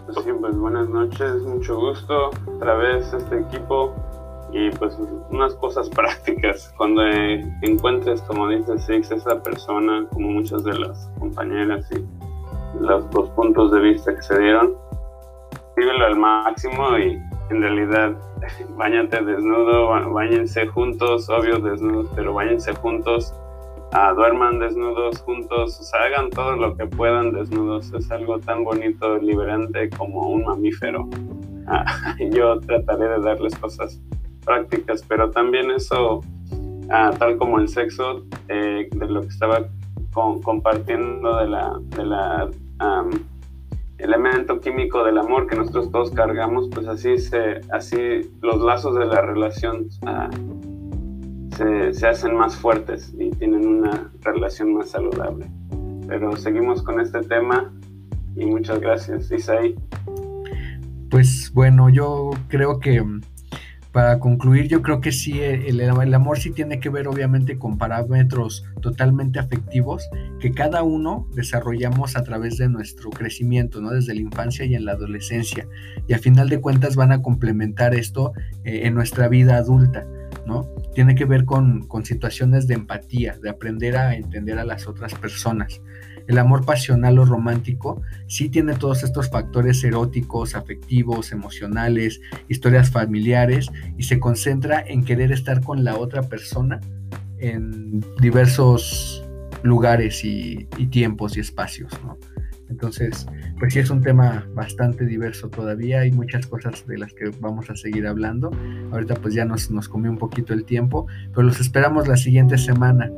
Pues pues buenas noches, mucho gusto. Otra vez este equipo y pues unas cosas prácticas. Cuando encuentres, como dice Six, esa persona, como muchas de las compañeras y los dos puntos de vista que se dieron, vívelo al máximo y en realidad bañate desnudo, bañense juntos, obvio desnudos, pero bañense juntos ah, duerman desnudos juntos, o sea, hagan todo lo que puedan desnudos. Es algo tan bonito, liberante como un mamífero. Ah, yo trataré de darles cosas prácticas, pero también eso, ah, tal como el sexo, eh, de lo que estaba compartiendo de la, la elemento químico del amor que nosotros todos cargamos, pues así se, así los lazos de la relación ah, se, se, hacen más fuertes y tienen una relación más saludable. Pero seguimos con este tema y muchas gracias, Isaí. Pues bueno, yo creo que para concluir, yo creo que sí, el, amor sí tiene que ver obviamente con parámetros totalmente afectivos que cada uno desarrollamos a través de nuestro crecimiento, ¿no? Desde la infancia y en la adolescencia. Y a final de cuentas van a complementar esto eh, en nuestra vida adulta, ¿no? Tiene que ver con, con situaciones de empatía, de aprender a entender a las otras personas el amor pasional o romántico sí tiene todos estos factores eróticos, afectivos, emocionales, historias familiares y se concentra en querer estar con la otra persona en diversos lugares y, tiempos y espacios, Entonces, pues sí es un tema bastante diverso todavía, hay muchas cosas de las que vamos a seguir hablando. Ahorita pues ya nos, nos comió un poquito el tiempo, pero los esperamos la siguiente semana.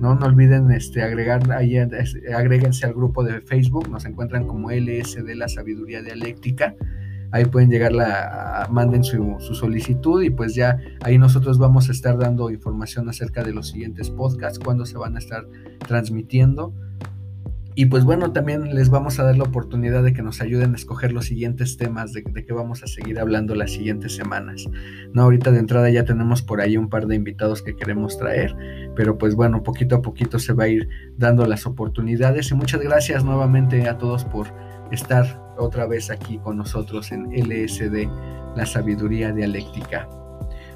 No, no olviden este, agregar, ahí, agréguense al grupo de Facebook, nos encuentran como LSD La Sabiduría Dialéctica. Ahí pueden llegar, la, manden su, solicitud y pues ya ahí nosotros vamos a estar dando información acerca de los siguientes podcasts, cuándo se van a estar transmitiendo y pues bueno, también les vamos a dar la oportunidad de que nos ayuden a escoger los siguientes temas de, de que vamos a seguir hablando las siguientes semanas. No, ahorita de entrada ya tenemos por ahí un par de invitados que queremos traer, pero pues bueno, poquito a poquito se va a ir dando las oportunidades. Y muchas gracias nuevamente a todos por estar otra vez aquí con nosotros en LSD, la sabiduría dialéctica.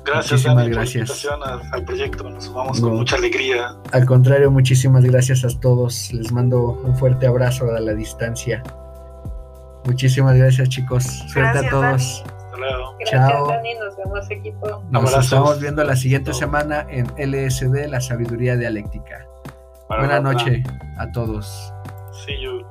Gracias, muchísimas gracias. al, proyecto, nos sumamos con mucha alegría. Al contrario, muchísimas gracias a todos. Les mando un fuerte abrazo a la distancia. Muchísimas gracias, chicos. Suerte a todos. Hasta luego. Chao. Nos vemos, equipo. Nos estamos viendo la siguiente semana en LSD, la sabiduría dialéctica. Buenas noches a todos. See you.